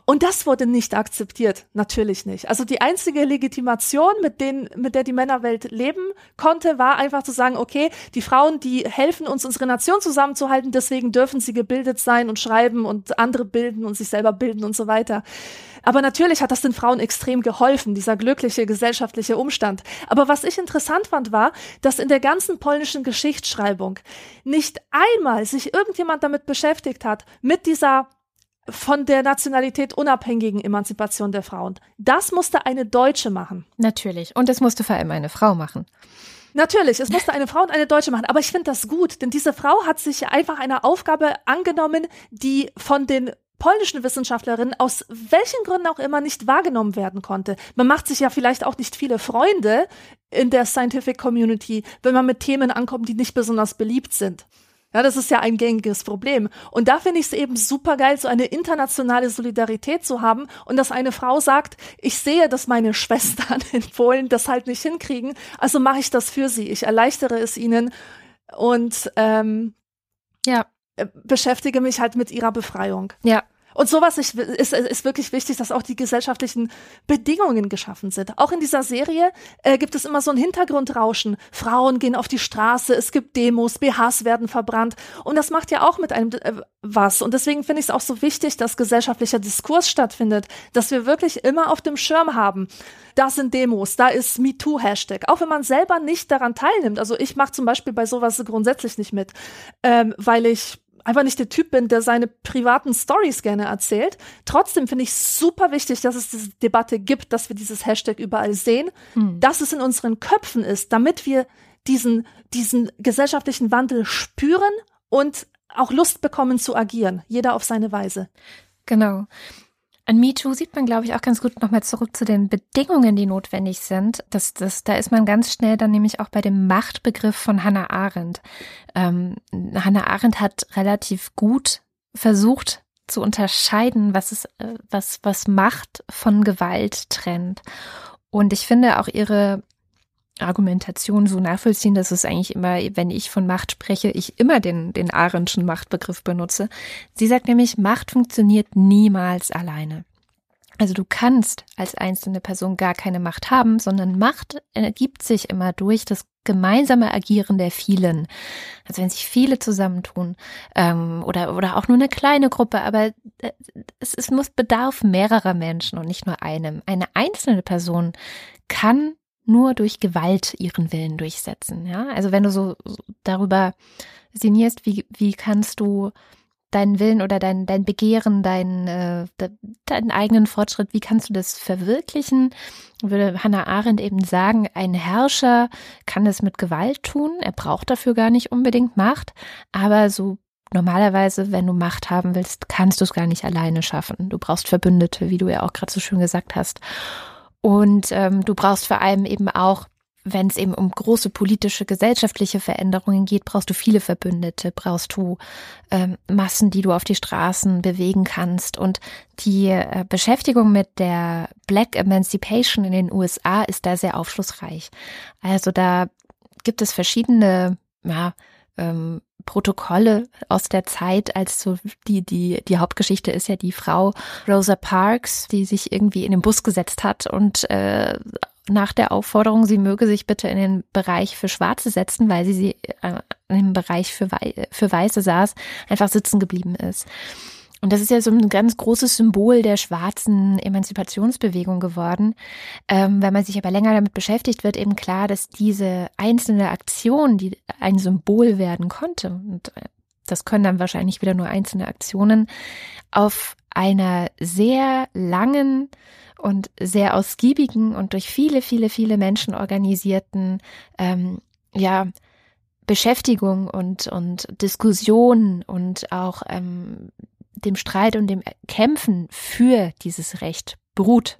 Und das wurde nicht akzeptiert, natürlich nicht. Also die einzige Legitimation, mit, denen, mit der die Männerwelt leben konnte, war einfach zu sagen, okay, die Frauen, die helfen uns, unsere Nation zusammenzuhalten, deswegen dürfen sie gebildet sein und schreiben und andere bilden und sich selber bilden und so weiter. Aber natürlich hat das den Frauen extrem geholfen, dieser glückliche gesellschaftliche Umstand. Aber was ich interessant fand, war, dass in der ganzen polnischen Geschichtsschreibung nicht einmal sich irgendjemand damit beschäftigt hat, mit dieser von der Nationalität unabhängigen Emanzipation der Frauen. Das musste eine Deutsche machen. Natürlich. Und es musste vor allem eine Frau machen. Natürlich, es musste eine Frau und eine Deutsche machen. Aber ich finde das gut, denn diese Frau hat sich einfach einer Aufgabe angenommen, die von den polnischen Wissenschaftlerin aus welchen Gründen auch immer nicht wahrgenommen werden konnte. Man macht sich ja vielleicht auch nicht viele Freunde in der Scientific Community, wenn man mit Themen ankommt, die nicht besonders beliebt sind. Ja, das ist ja ein gängiges Problem. Und da finde ich es eben super geil, so eine internationale Solidarität zu haben und dass eine Frau sagt, ich sehe, dass meine Schwestern in Polen das halt nicht hinkriegen, also mache ich das für sie. Ich erleichtere es ihnen und ähm, ja. Äh, beschäftige mich halt mit ihrer Befreiung. Ja. Und sowas ist, ist, ist wirklich wichtig, dass auch die gesellschaftlichen Bedingungen geschaffen sind. Auch in dieser Serie äh, gibt es immer so ein Hintergrundrauschen. Frauen gehen auf die Straße, es gibt Demos, BHs werden verbrannt. Und das macht ja auch mit einem äh, was. Und deswegen finde ich es auch so wichtig, dass gesellschaftlicher Diskurs stattfindet, dass wir wirklich immer auf dem Schirm haben. Da sind Demos, da ist MeToo-Hashtag. Auch wenn man selber nicht daran teilnimmt. Also ich mache zum Beispiel bei sowas grundsätzlich nicht mit, ähm, weil ich einfach nicht der Typ bin, der seine privaten Stories gerne erzählt. Trotzdem finde ich super wichtig, dass es diese Debatte gibt, dass wir dieses Hashtag überall sehen, hm. dass es in unseren Köpfen ist, damit wir diesen, diesen gesellschaftlichen Wandel spüren und auch Lust bekommen zu agieren, jeder auf seine Weise. Genau. An MeToo sieht man, glaube ich, auch ganz gut nochmal zurück zu den Bedingungen, die notwendig sind. Das, das, da ist man ganz schnell dann nämlich auch bei dem Machtbegriff von Hannah Arendt. Ähm, Hannah Arendt hat relativ gut versucht zu unterscheiden, was ist, äh, was, was Macht von Gewalt trennt. Und ich finde auch ihre Argumentation so nachvollziehen, dass es eigentlich immer, wenn ich von Macht spreche, ich immer den, den Arendtschen Machtbegriff benutze. Sie sagt nämlich, Macht funktioniert niemals alleine. Also du kannst als einzelne Person gar keine Macht haben, sondern Macht ergibt sich immer durch das gemeinsame Agieren der vielen. Also wenn sich viele zusammentun ähm, oder oder auch nur eine kleine Gruppe, aber äh, es, es muss bedarf mehrerer Menschen und nicht nur einem. Eine einzelne Person kann nur durch Gewalt ihren Willen durchsetzen. Ja, also wenn du so, darüber sinnierst, wie, wie kannst du deinen Willen oder dein, dein Begehren, dein, äh, deinen eigenen Fortschritt, wie kannst du das verwirklichen? Würde Hannah Arendt eben sagen, ein Herrscher kann es mit Gewalt tun, er braucht dafür gar nicht unbedingt Macht, aber so normalerweise, wenn du Macht haben willst, kannst du es gar nicht alleine schaffen. Du brauchst Verbündete, wie du ja auch gerade so schön gesagt hast. Und ähm, du brauchst vor allem eben auch, wenn es eben um große politische, gesellschaftliche Veränderungen geht, brauchst du viele Verbündete, brauchst du ähm, Massen, die du auf die Straßen bewegen kannst. Und die äh, Beschäftigung mit der Black Emancipation in den USA ist da sehr aufschlussreich. Also da gibt es verschiedene ja, ähm, Protokolle aus der Zeit, als so die, die, die Hauptgeschichte ist ja die Frau Rosa Parks, die sich irgendwie in den Bus gesetzt hat und äh, nach der Aufforderung, sie möge sich bitte in den Bereich für Schwarze setzen, weil sie, sie äh, im Bereich für, Wei für Weiße saß, einfach sitzen geblieben ist. Und das ist ja so ein ganz großes Symbol der schwarzen Emanzipationsbewegung geworden. Ähm, wenn man sich aber länger damit beschäftigt, wird eben klar, dass diese einzelne Aktion, die ein Symbol werden konnte, und äh, das können dann wahrscheinlich wieder nur einzelne Aktionen, auf einer sehr langen und sehr ausgiebigen und durch viele, viele, viele Menschen organisierten, ähm, ja, Beschäftigung und, und Diskussion und auch ähm, dem Streit und dem Kämpfen für dieses Recht beruht.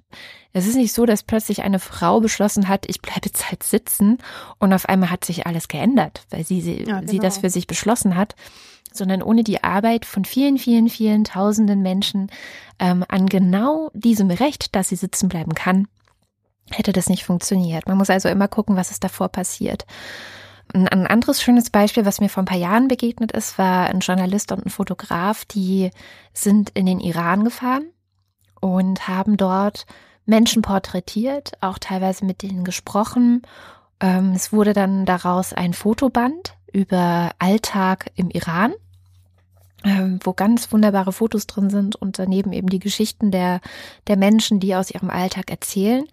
Es ist nicht so, dass plötzlich eine Frau beschlossen hat, ich bleibe jetzt halt sitzen und auf einmal hat sich alles geändert, weil sie, sie, ja, genau. sie das für sich beschlossen hat, sondern ohne die Arbeit von vielen, vielen, vielen tausenden Menschen ähm, an genau diesem Recht, dass sie sitzen bleiben kann, hätte das nicht funktioniert. Man muss also immer gucken, was ist davor passiert. Ein anderes schönes Beispiel, was mir vor ein paar Jahren begegnet ist, war ein Journalist und ein Fotograf, die sind in den Iran gefahren und haben dort Menschen porträtiert, auch teilweise mit denen gesprochen. Ähm, es wurde dann daraus ein Fotoband über Alltag im Iran, ähm, wo ganz wunderbare Fotos drin sind und daneben eben die Geschichten der, der Menschen, die aus ihrem Alltag erzählen.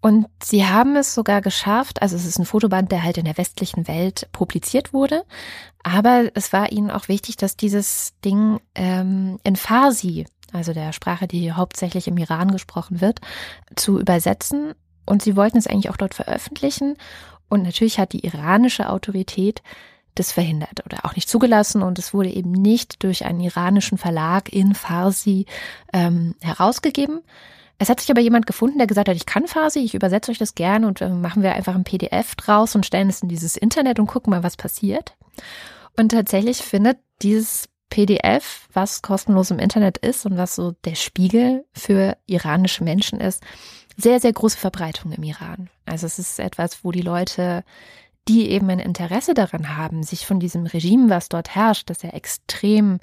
Und sie haben es sogar geschafft, also es ist ein Fotoband, der halt in der westlichen Welt publiziert wurde, aber es war ihnen auch wichtig, dass dieses Ding ähm, in Farsi, also der Sprache, die hauptsächlich im Iran gesprochen wird, zu übersetzen. Und sie wollten es eigentlich auch dort veröffentlichen. Und natürlich hat die iranische Autorität das verhindert oder auch nicht zugelassen und es wurde eben nicht durch einen iranischen Verlag in Farsi ähm, herausgegeben. Es hat sich aber jemand gefunden, der gesagt hat, ich kann Farsi, ich übersetze euch das gerne und äh, machen wir einfach ein PDF draus und stellen es in dieses Internet und gucken mal, was passiert. Und tatsächlich findet dieses PDF, was kostenlos im Internet ist und was so der Spiegel für iranische Menschen ist, sehr, sehr große Verbreitung im Iran. Also es ist etwas, wo die Leute, die eben ein Interesse daran haben, sich von diesem Regime, was dort herrscht, das ja extrem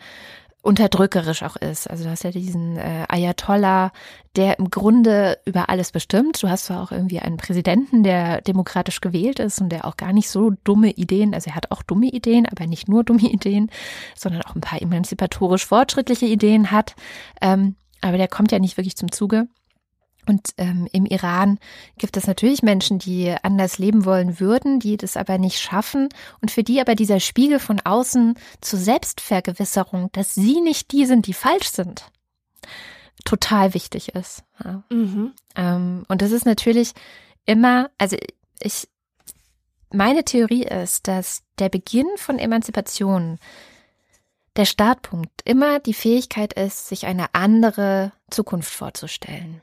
unterdrückerisch auch ist. Also du hast ja diesen äh, Ayatollah, der im Grunde über alles bestimmt. Du hast zwar auch irgendwie einen Präsidenten, der demokratisch gewählt ist und der auch gar nicht so dumme Ideen, also er hat auch dumme Ideen, aber nicht nur dumme Ideen, sondern auch ein paar emanzipatorisch fortschrittliche Ideen hat. Ähm, aber der kommt ja nicht wirklich zum Zuge. Und ähm, im Iran gibt es natürlich Menschen, die anders leben wollen würden, die das aber nicht schaffen und für die aber dieser Spiegel von außen zur Selbstvergewisserung, dass sie nicht die sind, die falsch sind, total wichtig ist. Ja. Mhm. Ähm, und das ist natürlich immer, also ich, meine Theorie ist, dass der Beginn von Emanzipation der Startpunkt immer die Fähigkeit ist, sich eine andere Zukunft vorzustellen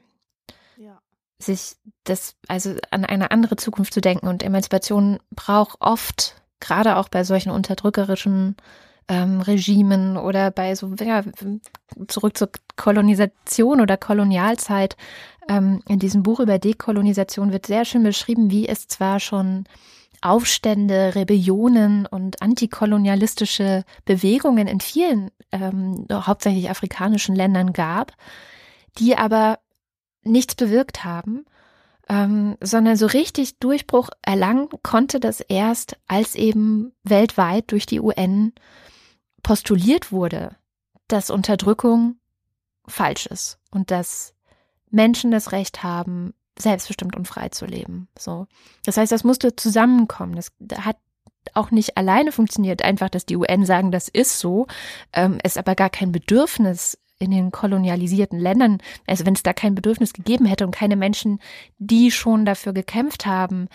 sich das, also an eine andere Zukunft zu denken. Und Emanzipation braucht oft, gerade auch bei solchen unterdrückerischen ähm, Regimen oder bei so, ja, zurück zur Kolonisation oder Kolonialzeit. Ähm, in diesem Buch über Dekolonisation wird sehr schön beschrieben, wie es zwar schon Aufstände, Rebellionen und antikolonialistische Bewegungen in vielen, ähm, hauptsächlich afrikanischen Ländern gab, die aber nichts bewirkt haben, ähm, sondern so richtig Durchbruch erlangen konnte das erst, als eben weltweit durch die UN postuliert wurde, dass Unterdrückung falsch ist und dass Menschen das Recht haben, selbstbestimmt und frei zu leben. So. Das heißt, das musste zusammenkommen. Das hat auch nicht alleine funktioniert, einfach, dass die UN sagen, das ist so, ähm, es aber gar kein Bedürfnis in den kolonialisierten Ländern, also wenn es da kein Bedürfnis gegeben hätte und keine Menschen, die schon dafür gekämpft haben,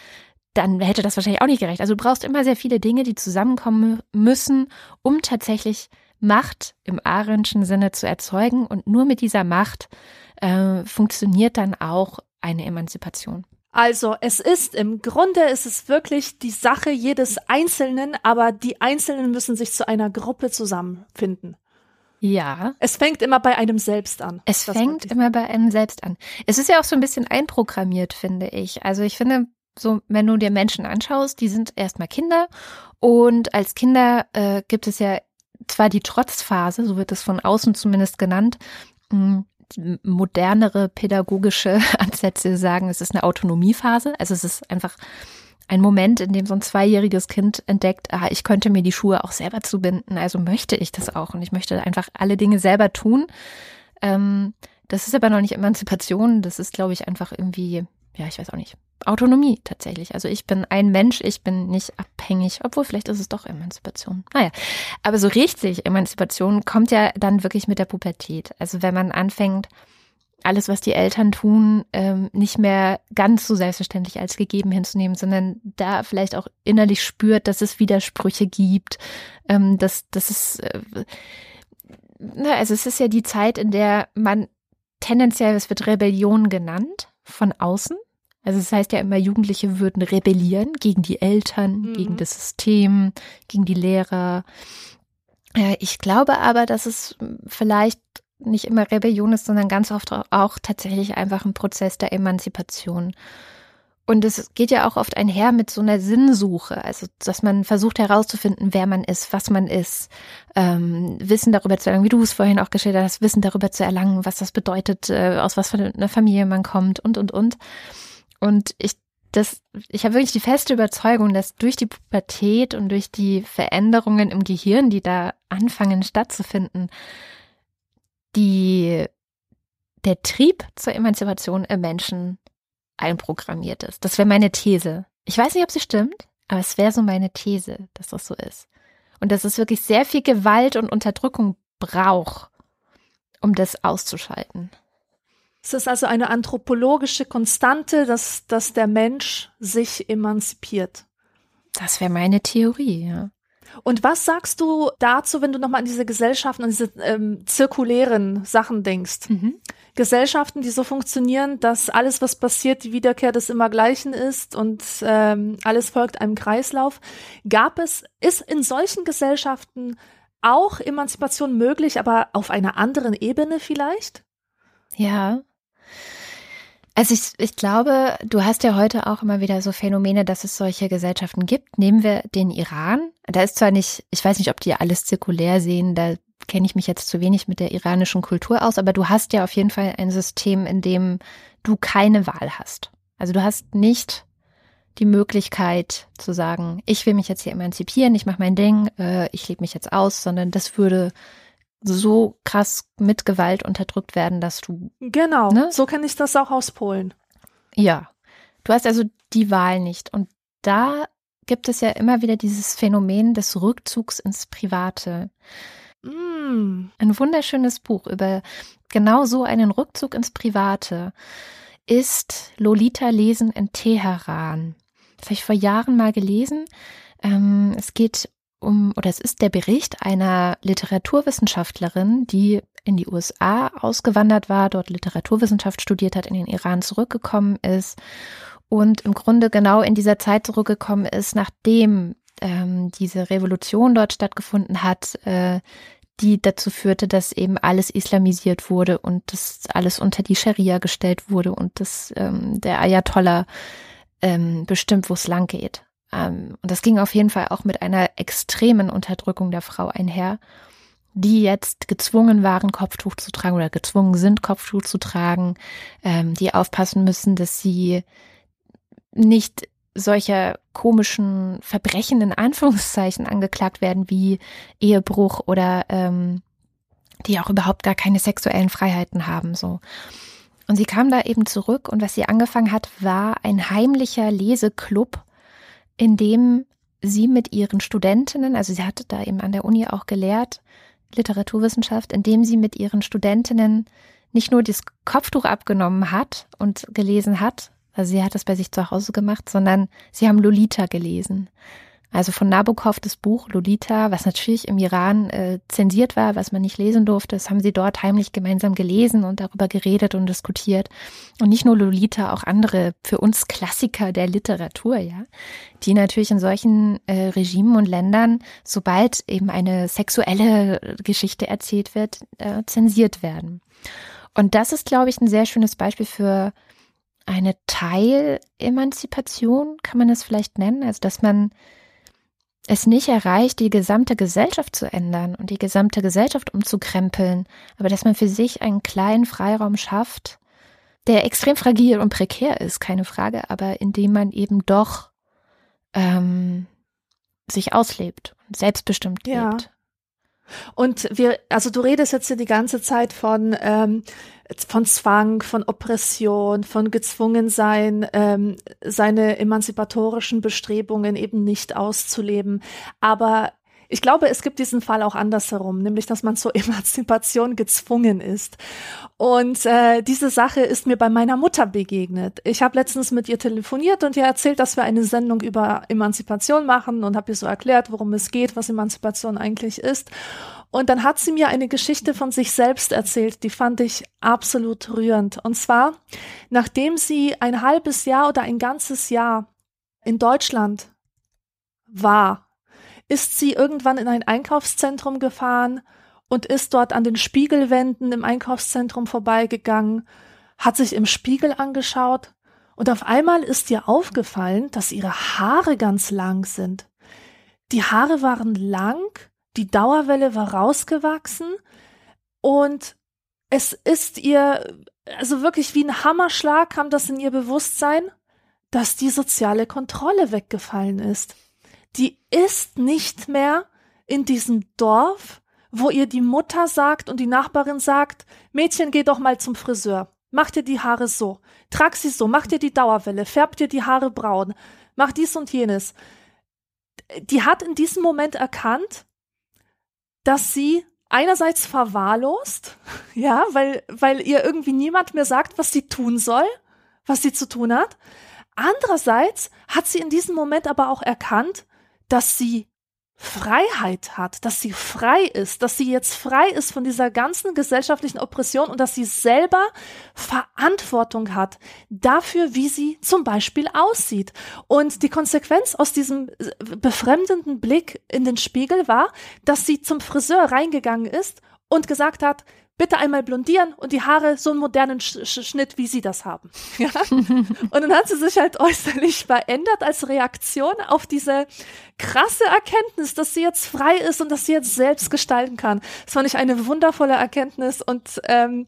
dann hätte das wahrscheinlich auch nicht gerecht. Also du brauchst immer sehr viele Dinge, die zusammenkommen müssen, um tatsächlich Macht im Arendtschen Sinne zu erzeugen. Und nur mit dieser Macht äh, funktioniert dann auch eine Emanzipation. Also es ist im Grunde ist es wirklich die Sache jedes Einzelnen, aber die Einzelnen müssen sich zu einer Gruppe zusammenfinden. Ja. Es fängt immer bei einem selbst an. Es fängt immer bei einem selbst an. Es ist ja auch so ein bisschen einprogrammiert, finde ich. Also ich finde, so, wenn du dir Menschen anschaust, die sind erstmal Kinder und als Kinder äh, gibt es ja zwar die Trotzphase, so wird es von außen zumindest genannt, hm, modernere pädagogische Ansätze sagen, es ist eine Autonomiephase. Also es ist einfach ein Moment, in dem so ein zweijähriges Kind entdeckt, ah, ich könnte mir die Schuhe auch selber zubinden, also möchte ich das auch und ich möchte einfach alle Dinge selber tun. Ähm, das ist aber noch nicht Emanzipation, das ist, glaube ich, einfach irgendwie, ja, ich weiß auch nicht, Autonomie tatsächlich. Also ich bin ein Mensch, ich bin nicht abhängig, obwohl vielleicht ist es doch Emanzipation. Naja, aber so richtig Emanzipation kommt ja dann wirklich mit der Pubertät. Also wenn man anfängt, alles, was die Eltern tun, ähm, nicht mehr ganz so selbstverständlich als gegeben hinzunehmen, sondern da vielleicht auch innerlich spürt, dass es Widersprüche gibt, ähm, dass, dass es, äh, na, also es ist ja die Zeit, in der man tendenziell, es wird Rebellion genannt von außen. Also es das heißt ja immer, Jugendliche würden rebellieren gegen die Eltern, mhm. gegen das System, gegen die Lehrer. Äh, ich glaube aber, dass es vielleicht nicht immer Rebellion ist, sondern ganz oft auch tatsächlich einfach ein Prozess der Emanzipation. Und es geht ja auch oft einher mit so einer Sinnsuche, also dass man versucht herauszufinden, wer man ist, was man ist, ähm, Wissen darüber zu erlangen, wie du es vorhin auch geschildert hast, Wissen darüber zu erlangen, was das bedeutet, äh, aus was für einer Familie man kommt und und und. Und ich das, ich habe wirklich die feste Überzeugung, dass durch die Pubertät und durch die Veränderungen im Gehirn, die da anfangen stattzufinden, die, der Trieb zur Emanzipation im Menschen einprogrammiert ist. Das wäre meine These. Ich weiß nicht, ob sie stimmt, aber es wäre so meine These, dass das so ist. Und dass es wirklich sehr viel Gewalt und Unterdrückung braucht, um das auszuschalten. Es ist also eine anthropologische Konstante, dass, dass der Mensch sich emanzipiert. Das wäre meine Theorie, ja. Und was sagst du dazu, wenn du nochmal an diese Gesellschaften, an diese ähm, zirkulären Sachen denkst? Mhm. Gesellschaften, die so funktionieren, dass alles, was passiert, die Wiederkehr des Immergleichen ist und ähm, alles folgt einem Kreislauf. Gab es, ist in solchen Gesellschaften auch Emanzipation möglich, aber auf einer anderen Ebene vielleicht? Ja, also ich, ich glaube, du hast ja heute auch immer wieder so Phänomene, dass es solche Gesellschaften gibt. Nehmen wir den Iran. Da ist zwar nicht, ich weiß nicht, ob die alles zirkulär sehen, da kenne ich mich jetzt zu wenig mit der iranischen Kultur aus, aber du hast ja auf jeden Fall ein System, in dem du keine Wahl hast. Also du hast nicht die Möglichkeit zu sagen, ich will mich jetzt hier emanzipieren, ich mache mein Ding, äh, ich lebe mich jetzt aus, sondern das würde so krass mit Gewalt unterdrückt werden, dass du. Genau, ne? so kenne ich das auch aus Polen. Ja, du hast also die Wahl nicht. Und da gibt es ja immer wieder dieses Phänomen des Rückzugs ins Private. Mm. Ein wunderschönes Buch über genau so einen Rückzug ins Private ist Lolita Lesen in Teheran. Das habe ich vor Jahren mal gelesen. Ähm, es geht um, oder es ist der Bericht einer Literaturwissenschaftlerin, die in die USA ausgewandert war, dort Literaturwissenschaft studiert hat, in den Iran zurückgekommen ist und im Grunde genau in dieser Zeit zurückgekommen ist, nachdem ähm, diese Revolution dort stattgefunden hat, äh, die dazu führte, dass eben alles islamisiert wurde und das alles unter die Scharia gestellt wurde und dass ähm, der Ayatollah ähm, bestimmt, wo es lang geht. Ähm, und das ging auf jeden Fall auch mit einer extremen Unterdrückung der Frau einher, die jetzt gezwungen waren, Kopftuch zu tragen oder gezwungen sind, Kopftuch zu tragen, ähm, die aufpassen müssen, dass sie nicht solcher komischen Verbrechen in Anführungszeichen angeklagt werden wie Ehebruch oder ähm, die auch überhaupt gar keine sexuellen Freiheiten haben so. Und sie kam da eben zurück und was sie angefangen hat, war ein heimlicher Leseklub, in dem sie mit ihren Studentinnen, also sie hatte da eben an der Uni auch gelehrt, Literaturwissenschaft, in dem sie mit ihren Studentinnen nicht nur das Kopftuch abgenommen hat und gelesen hat, also sie hat das bei sich zu Hause gemacht, sondern sie haben Lolita gelesen. Also von Nabokov das Buch Lolita, was natürlich im Iran äh, zensiert war, was man nicht lesen durfte, das haben sie dort heimlich gemeinsam gelesen und darüber geredet und diskutiert. Und nicht nur Lolita, auch andere für uns Klassiker der Literatur, ja, die natürlich in solchen äh, Regimen und Ländern, sobald eben eine sexuelle Geschichte erzählt wird, äh, zensiert werden. Und das ist, glaube ich, ein sehr schönes Beispiel für eine Teilemanzipation, kann man das vielleicht nennen, also dass man es nicht erreicht, die gesamte Gesellschaft zu ändern und die gesamte Gesellschaft umzukrempeln, aber dass man für sich einen kleinen Freiraum schafft, der extrem fragil und prekär ist, keine Frage, aber in dem man eben doch ähm, sich auslebt und selbstbestimmt ja. lebt. Und wir, also du redest jetzt hier die ganze Zeit von, ähm, von Zwang, von Oppression, von Gezwungensein, ähm, seine emanzipatorischen Bestrebungen eben nicht auszuleben. Aber ich glaube, es gibt diesen Fall auch andersherum, nämlich dass man zur Emanzipation gezwungen ist. Und äh, diese Sache ist mir bei meiner Mutter begegnet. Ich habe letztens mit ihr telefoniert und ihr erzählt, dass wir eine Sendung über Emanzipation machen und habe ihr so erklärt, worum es geht, was Emanzipation eigentlich ist. Und dann hat sie mir eine Geschichte von sich selbst erzählt, die fand ich absolut rührend. Und zwar, nachdem sie ein halbes Jahr oder ein ganzes Jahr in Deutschland war, ist sie irgendwann in ein Einkaufszentrum gefahren und ist dort an den Spiegelwänden im Einkaufszentrum vorbeigegangen, hat sich im Spiegel angeschaut und auf einmal ist ihr aufgefallen, dass ihre Haare ganz lang sind. Die Haare waren lang, die Dauerwelle war rausgewachsen und es ist ihr, also wirklich wie ein Hammerschlag kam das in ihr Bewusstsein, dass die soziale Kontrolle weggefallen ist die ist nicht mehr in diesem Dorf, wo ihr die Mutter sagt und die Nachbarin sagt, Mädchen, geh doch mal zum Friseur. Mach dir die Haare so. Trag sie so. Mach dir die Dauerwelle. Färb dir die Haare braun. Mach dies und jenes. Die hat in diesem Moment erkannt, dass sie einerseits verwahrlost, ja, weil, weil ihr irgendwie niemand mehr sagt, was sie tun soll, was sie zu tun hat. Andererseits hat sie in diesem Moment aber auch erkannt, dass sie Freiheit hat, dass sie frei ist, dass sie jetzt frei ist von dieser ganzen gesellschaftlichen Oppression und dass sie selber Verantwortung hat dafür, wie sie zum Beispiel aussieht. Und die Konsequenz aus diesem befremdenden Blick in den Spiegel war, dass sie zum Friseur reingegangen ist und gesagt hat, bitte einmal blondieren und die Haare so einen modernen Sch Sch Schnitt, wie sie das haben. Ja? und dann hat sie sich halt äußerlich verändert als Reaktion auf diese krasse Erkenntnis, dass sie jetzt frei ist und dass sie jetzt selbst gestalten kann. Das fand ich eine wundervolle Erkenntnis und ähm,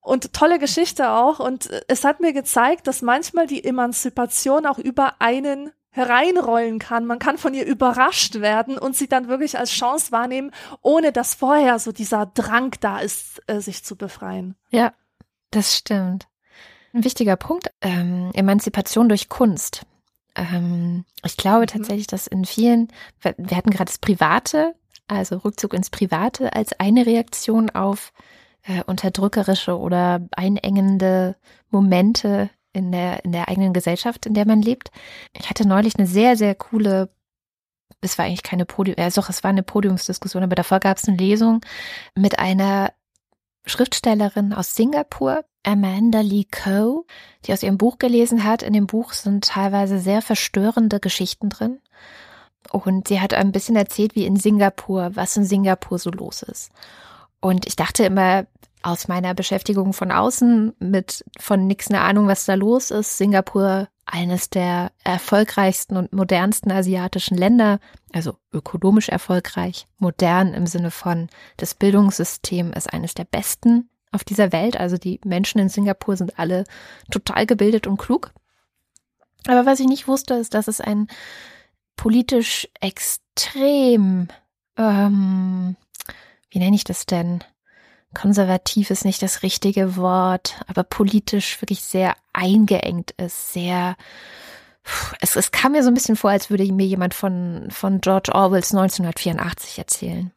und tolle Geschichte auch. Und es hat mir gezeigt, dass manchmal die Emanzipation auch über einen hereinrollen kann. Man kann von ihr überrascht werden und sie dann wirklich als Chance wahrnehmen, ohne dass vorher so dieser Drang da ist, äh, sich zu befreien. Ja, das stimmt. Ein wichtiger Punkt, ähm, Emanzipation durch Kunst. Ähm, ich glaube mhm. tatsächlich, dass in vielen, wir hatten gerade das Private, also Rückzug ins Private als eine Reaktion auf äh, unterdrückerische oder einengende Momente in der, in der eigenen Gesellschaft, in der man lebt. Ich hatte neulich eine sehr, sehr coole, es war eigentlich keine Podium, äh, doch, es war eine Podiumsdiskussion, aber davor gab es eine Lesung mit einer Schriftstellerin aus Singapur, Amanda Lee Coe, die aus ihrem Buch gelesen hat. In dem Buch sind teilweise sehr verstörende Geschichten drin. Und sie hat ein bisschen erzählt, wie in Singapur, was in Singapur so los ist. Und ich dachte immer, aus meiner Beschäftigung von außen mit von nix eine Ahnung, was da los ist. Singapur, eines der erfolgreichsten und modernsten asiatischen Länder, also ökonomisch erfolgreich, modern im Sinne von das Bildungssystem ist eines der besten auf dieser Welt. Also die Menschen in Singapur sind alle total gebildet und klug. Aber was ich nicht wusste, ist, dass es ein politisch extrem, ähm, wie nenne ich das denn? konservativ ist nicht das richtige Wort, aber politisch wirklich sehr eingeengt ist, sehr es, es kam mir so ein bisschen vor, als würde mir jemand von, von George Orwells 1984 erzählen.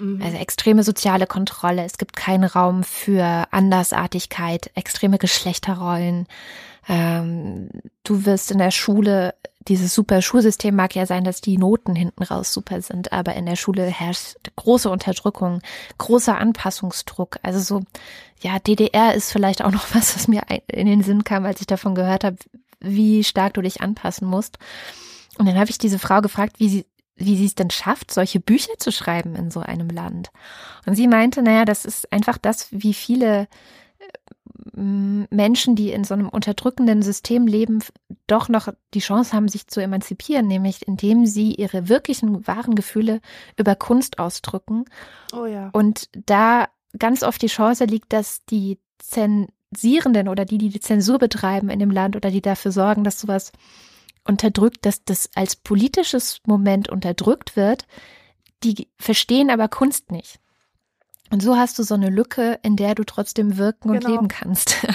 Mhm. Also extreme soziale Kontrolle, es gibt keinen Raum für Andersartigkeit, extreme Geschlechterrollen. Ähm, du wirst in der Schule dieses super Schulsystem mag ja sein, dass die Noten hinten raus super sind, aber in der Schule herrscht große Unterdrückung, großer Anpassungsdruck. Also so, ja, DDR ist vielleicht auch noch was, was mir in den Sinn kam, als ich davon gehört habe, wie stark du dich anpassen musst. Und dann habe ich diese Frau gefragt, wie sie, wie sie es denn schafft, solche Bücher zu schreiben in so einem Land. Und sie meinte, naja, das ist einfach das, wie viele Menschen, die in so einem unterdrückenden System leben, doch noch die Chance haben, sich zu emanzipieren, nämlich indem sie ihre wirklichen, wahren Gefühle über Kunst ausdrücken. Oh ja. Und da ganz oft die Chance liegt, dass die Zensierenden oder die, die die Zensur betreiben in dem Land oder die dafür sorgen, dass sowas unterdrückt, dass das als politisches Moment unterdrückt wird, die verstehen aber Kunst nicht. Und so hast du so eine Lücke, in der du trotzdem wirken und genau. leben kannst.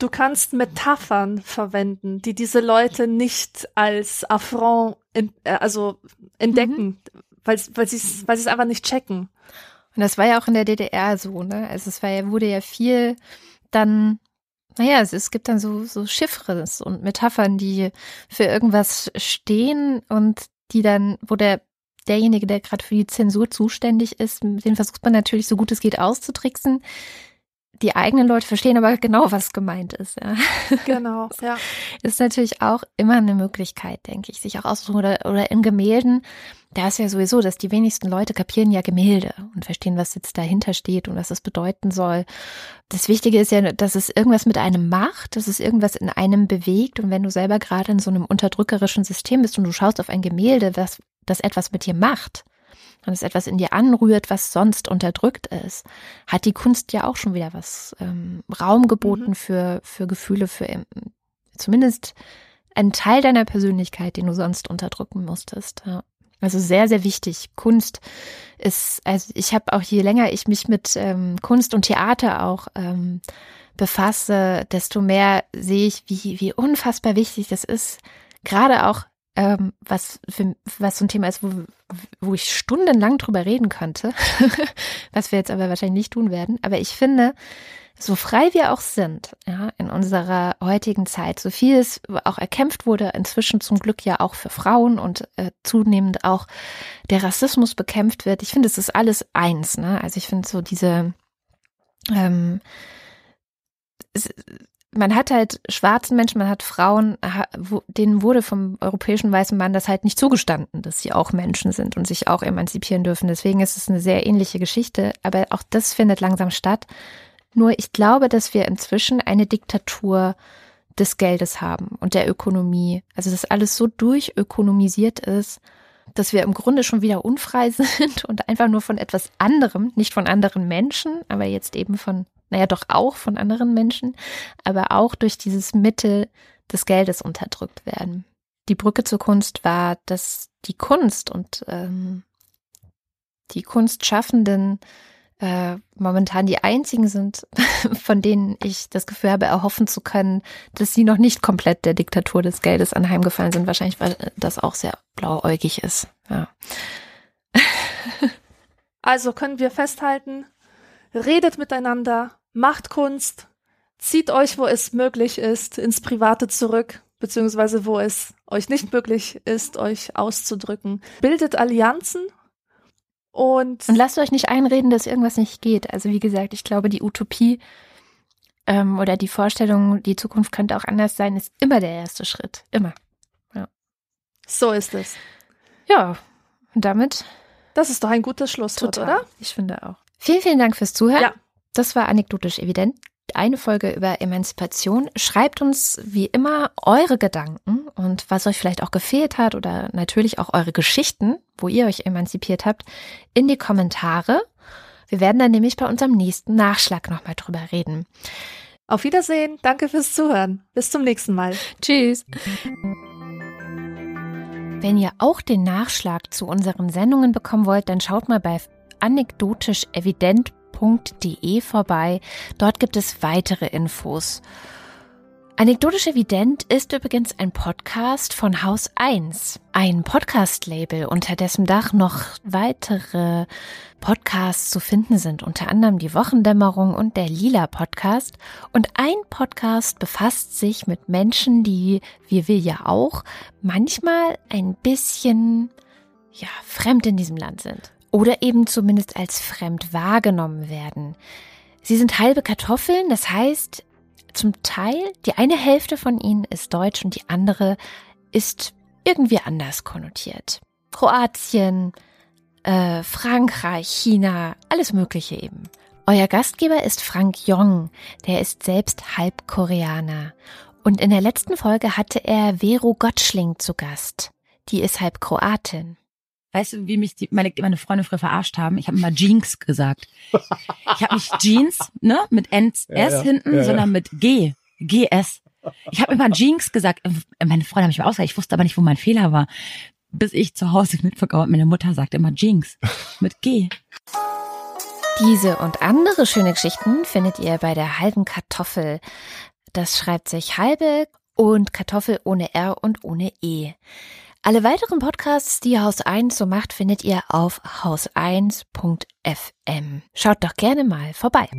Du kannst Metaphern verwenden, die diese Leute nicht als Affront in, äh, also entdecken, mhm. weil, weil sie es weil sie es einfach nicht checken. Und das war ja auch in der DDR so, ne? Also es war ja, wurde ja viel dann, naja, es, es gibt dann so, so Chiffres und Metaphern, die für irgendwas stehen und die dann, wo der derjenige, der gerade für die Zensur zuständig ist, den versucht man natürlich so gut es geht auszutricksen. Die eigenen Leute verstehen aber genau, was gemeint ist. Ja. Genau, ja. Ist natürlich auch immer eine Möglichkeit, denke ich, sich auch auszudrücken oder, oder in Gemälden. Da ist ja sowieso, dass die wenigsten Leute kapieren ja Gemälde und verstehen, was jetzt dahinter steht und was es bedeuten soll. Das Wichtige ist ja, dass es irgendwas mit einem macht, dass es irgendwas in einem bewegt. Und wenn du selber gerade in so einem unterdrückerischen System bist und du schaust auf ein Gemälde, was das etwas mit dir macht und es etwas in dir anrührt, was sonst unterdrückt ist, hat die Kunst ja auch schon wieder was ähm, Raum geboten mhm. für, für Gefühle, für ähm, zumindest einen Teil deiner Persönlichkeit, den du sonst unterdrücken musstest. Ja. Also sehr, sehr wichtig. Kunst ist, also ich habe auch je länger ich mich mit ähm, Kunst und Theater auch ähm, befasse, desto mehr sehe ich, wie, wie unfassbar wichtig das ist, gerade auch ähm, was, für, was so ein Thema ist, wo, wo ich stundenlang drüber reden könnte, was wir jetzt aber wahrscheinlich nicht tun werden. Aber ich finde, so frei wir auch sind, ja, in unserer heutigen Zeit, so viel es auch erkämpft wurde, inzwischen zum Glück ja auch für Frauen und äh, zunehmend auch der Rassismus bekämpft wird. Ich finde, es ist alles eins, ne? Also ich finde so diese ähm, es, man hat halt schwarzen Menschen, man hat Frauen, denen wurde vom europäischen weißen Mann das halt nicht zugestanden, dass sie auch Menschen sind und sich auch emanzipieren dürfen. Deswegen ist es eine sehr ähnliche Geschichte, aber auch das findet langsam statt. Nur ich glaube, dass wir inzwischen eine Diktatur des Geldes haben und der Ökonomie. Also dass alles so durchökonomisiert ist, dass wir im Grunde schon wieder unfrei sind und einfach nur von etwas anderem, nicht von anderen Menschen, aber jetzt eben von naja, doch auch von anderen Menschen, aber auch durch dieses Mittel des Geldes unterdrückt werden. Die Brücke zur Kunst war, dass die Kunst und ähm, die Kunstschaffenden äh, momentan die einzigen sind, von denen ich das Gefühl habe, erhoffen zu können, dass sie noch nicht komplett der Diktatur des Geldes anheimgefallen sind. Wahrscheinlich, weil das auch sehr blauäugig ist. Ja. Also können wir festhalten, redet miteinander, macht Kunst, zieht euch, wo es möglich ist, ins Private zurück, beziehungsweise wo es euch nicht möglich ist, euch auszudrücken. Bildet Allianzen und. Und lasst euch nicht einreden, dass irgendwas nicht geht. Also wie gesagt, ich glaube, die Utopie ähm, oder die Vorstellung, die Zukunft könnte auch anders sein, ist immer der erste Schritt. Immer. Ja. So ist es. Ja, und damit. Das ist doch ein gutes Schlusswort, total. oder? Ich finde auch. Vielen, vielen Dank fürs Zuhören. Ja. Das war anekdotisch evident. Eine Folge über Emanzipation. Schreibt uns wie immer eure Gedanken und was euch vielleicht auch gefehlt hat oder natürlich auch eure Geschichten, wo ihr euch emanzipiert habt, in die Kommentare. Wir werden dann nämlich bei unserem nächsten Nachschlag nochmal drüber reden. Auf Wiedersehen. Danke fürs Zuhören. Bis zum nächsten Mal. Tschüss. Wenn ihr auch den Nachschlag zu unseren Sendungen bekommen wollt, dann schaut mal bei anekdotisch evident www.ecom.de vorbei. Dort gibt es weitere Infos. Anekdotisch Evident ist übrigens ein Podcast von Haus 1, ein Podcast-Label, unter dessen Dach noch weitere Podcasts zu finden sind, unter anderem die Wochendämmerung und der Lila Podcast. Und ein Podcast befasst sich mit Menschen, die, wie wir ja auch, manchmal ein bisschen, ja, fremd in diesem Land sind oder eben zumindest als fremd wahrgenommen werden. Sie sind halbe Kartoffeln, das heißt, zum Teil, die eine Hälfte von ihnen ist deutsch und die andere ist irgendwie anders konnotiert. Kroatien, äh, Frankreich, China, alles Mögliche eben. Euer Gastgeber ist Frank Jong, der ist selbst Halbkoreaner. Und in der letzten Folge hatte er Vero Gottschling zu Gast. Die ist halb Kroatin. Weißt du, wie mich die, meine, meine Freunde früher verarscht haben? Ich habe immer Jeans gesagt. Ich habe nicht Jeans, ne, mit NS ja, ja. hinten, ja, sondern mit G, GS. Ich habe immer Jeans gesagt. Meine Freunde haben mich mal ausgereicht. Ich wusste aber nicht, wo mein Fehler war. Bis ich zu Hause mitbekommen habe, meine Mutter sagt immer Jeans mit G. Diese und andere schöne Geschichten findet ihr bei der halben Kartoffel. Das schreibt sich halbe und Kartoffel ohne R und ohne E. Alle weiteren Podcasts, die Haus 1 so macht, findet ihr auf haus1.fm. Schaut doch gerne mal vorbei.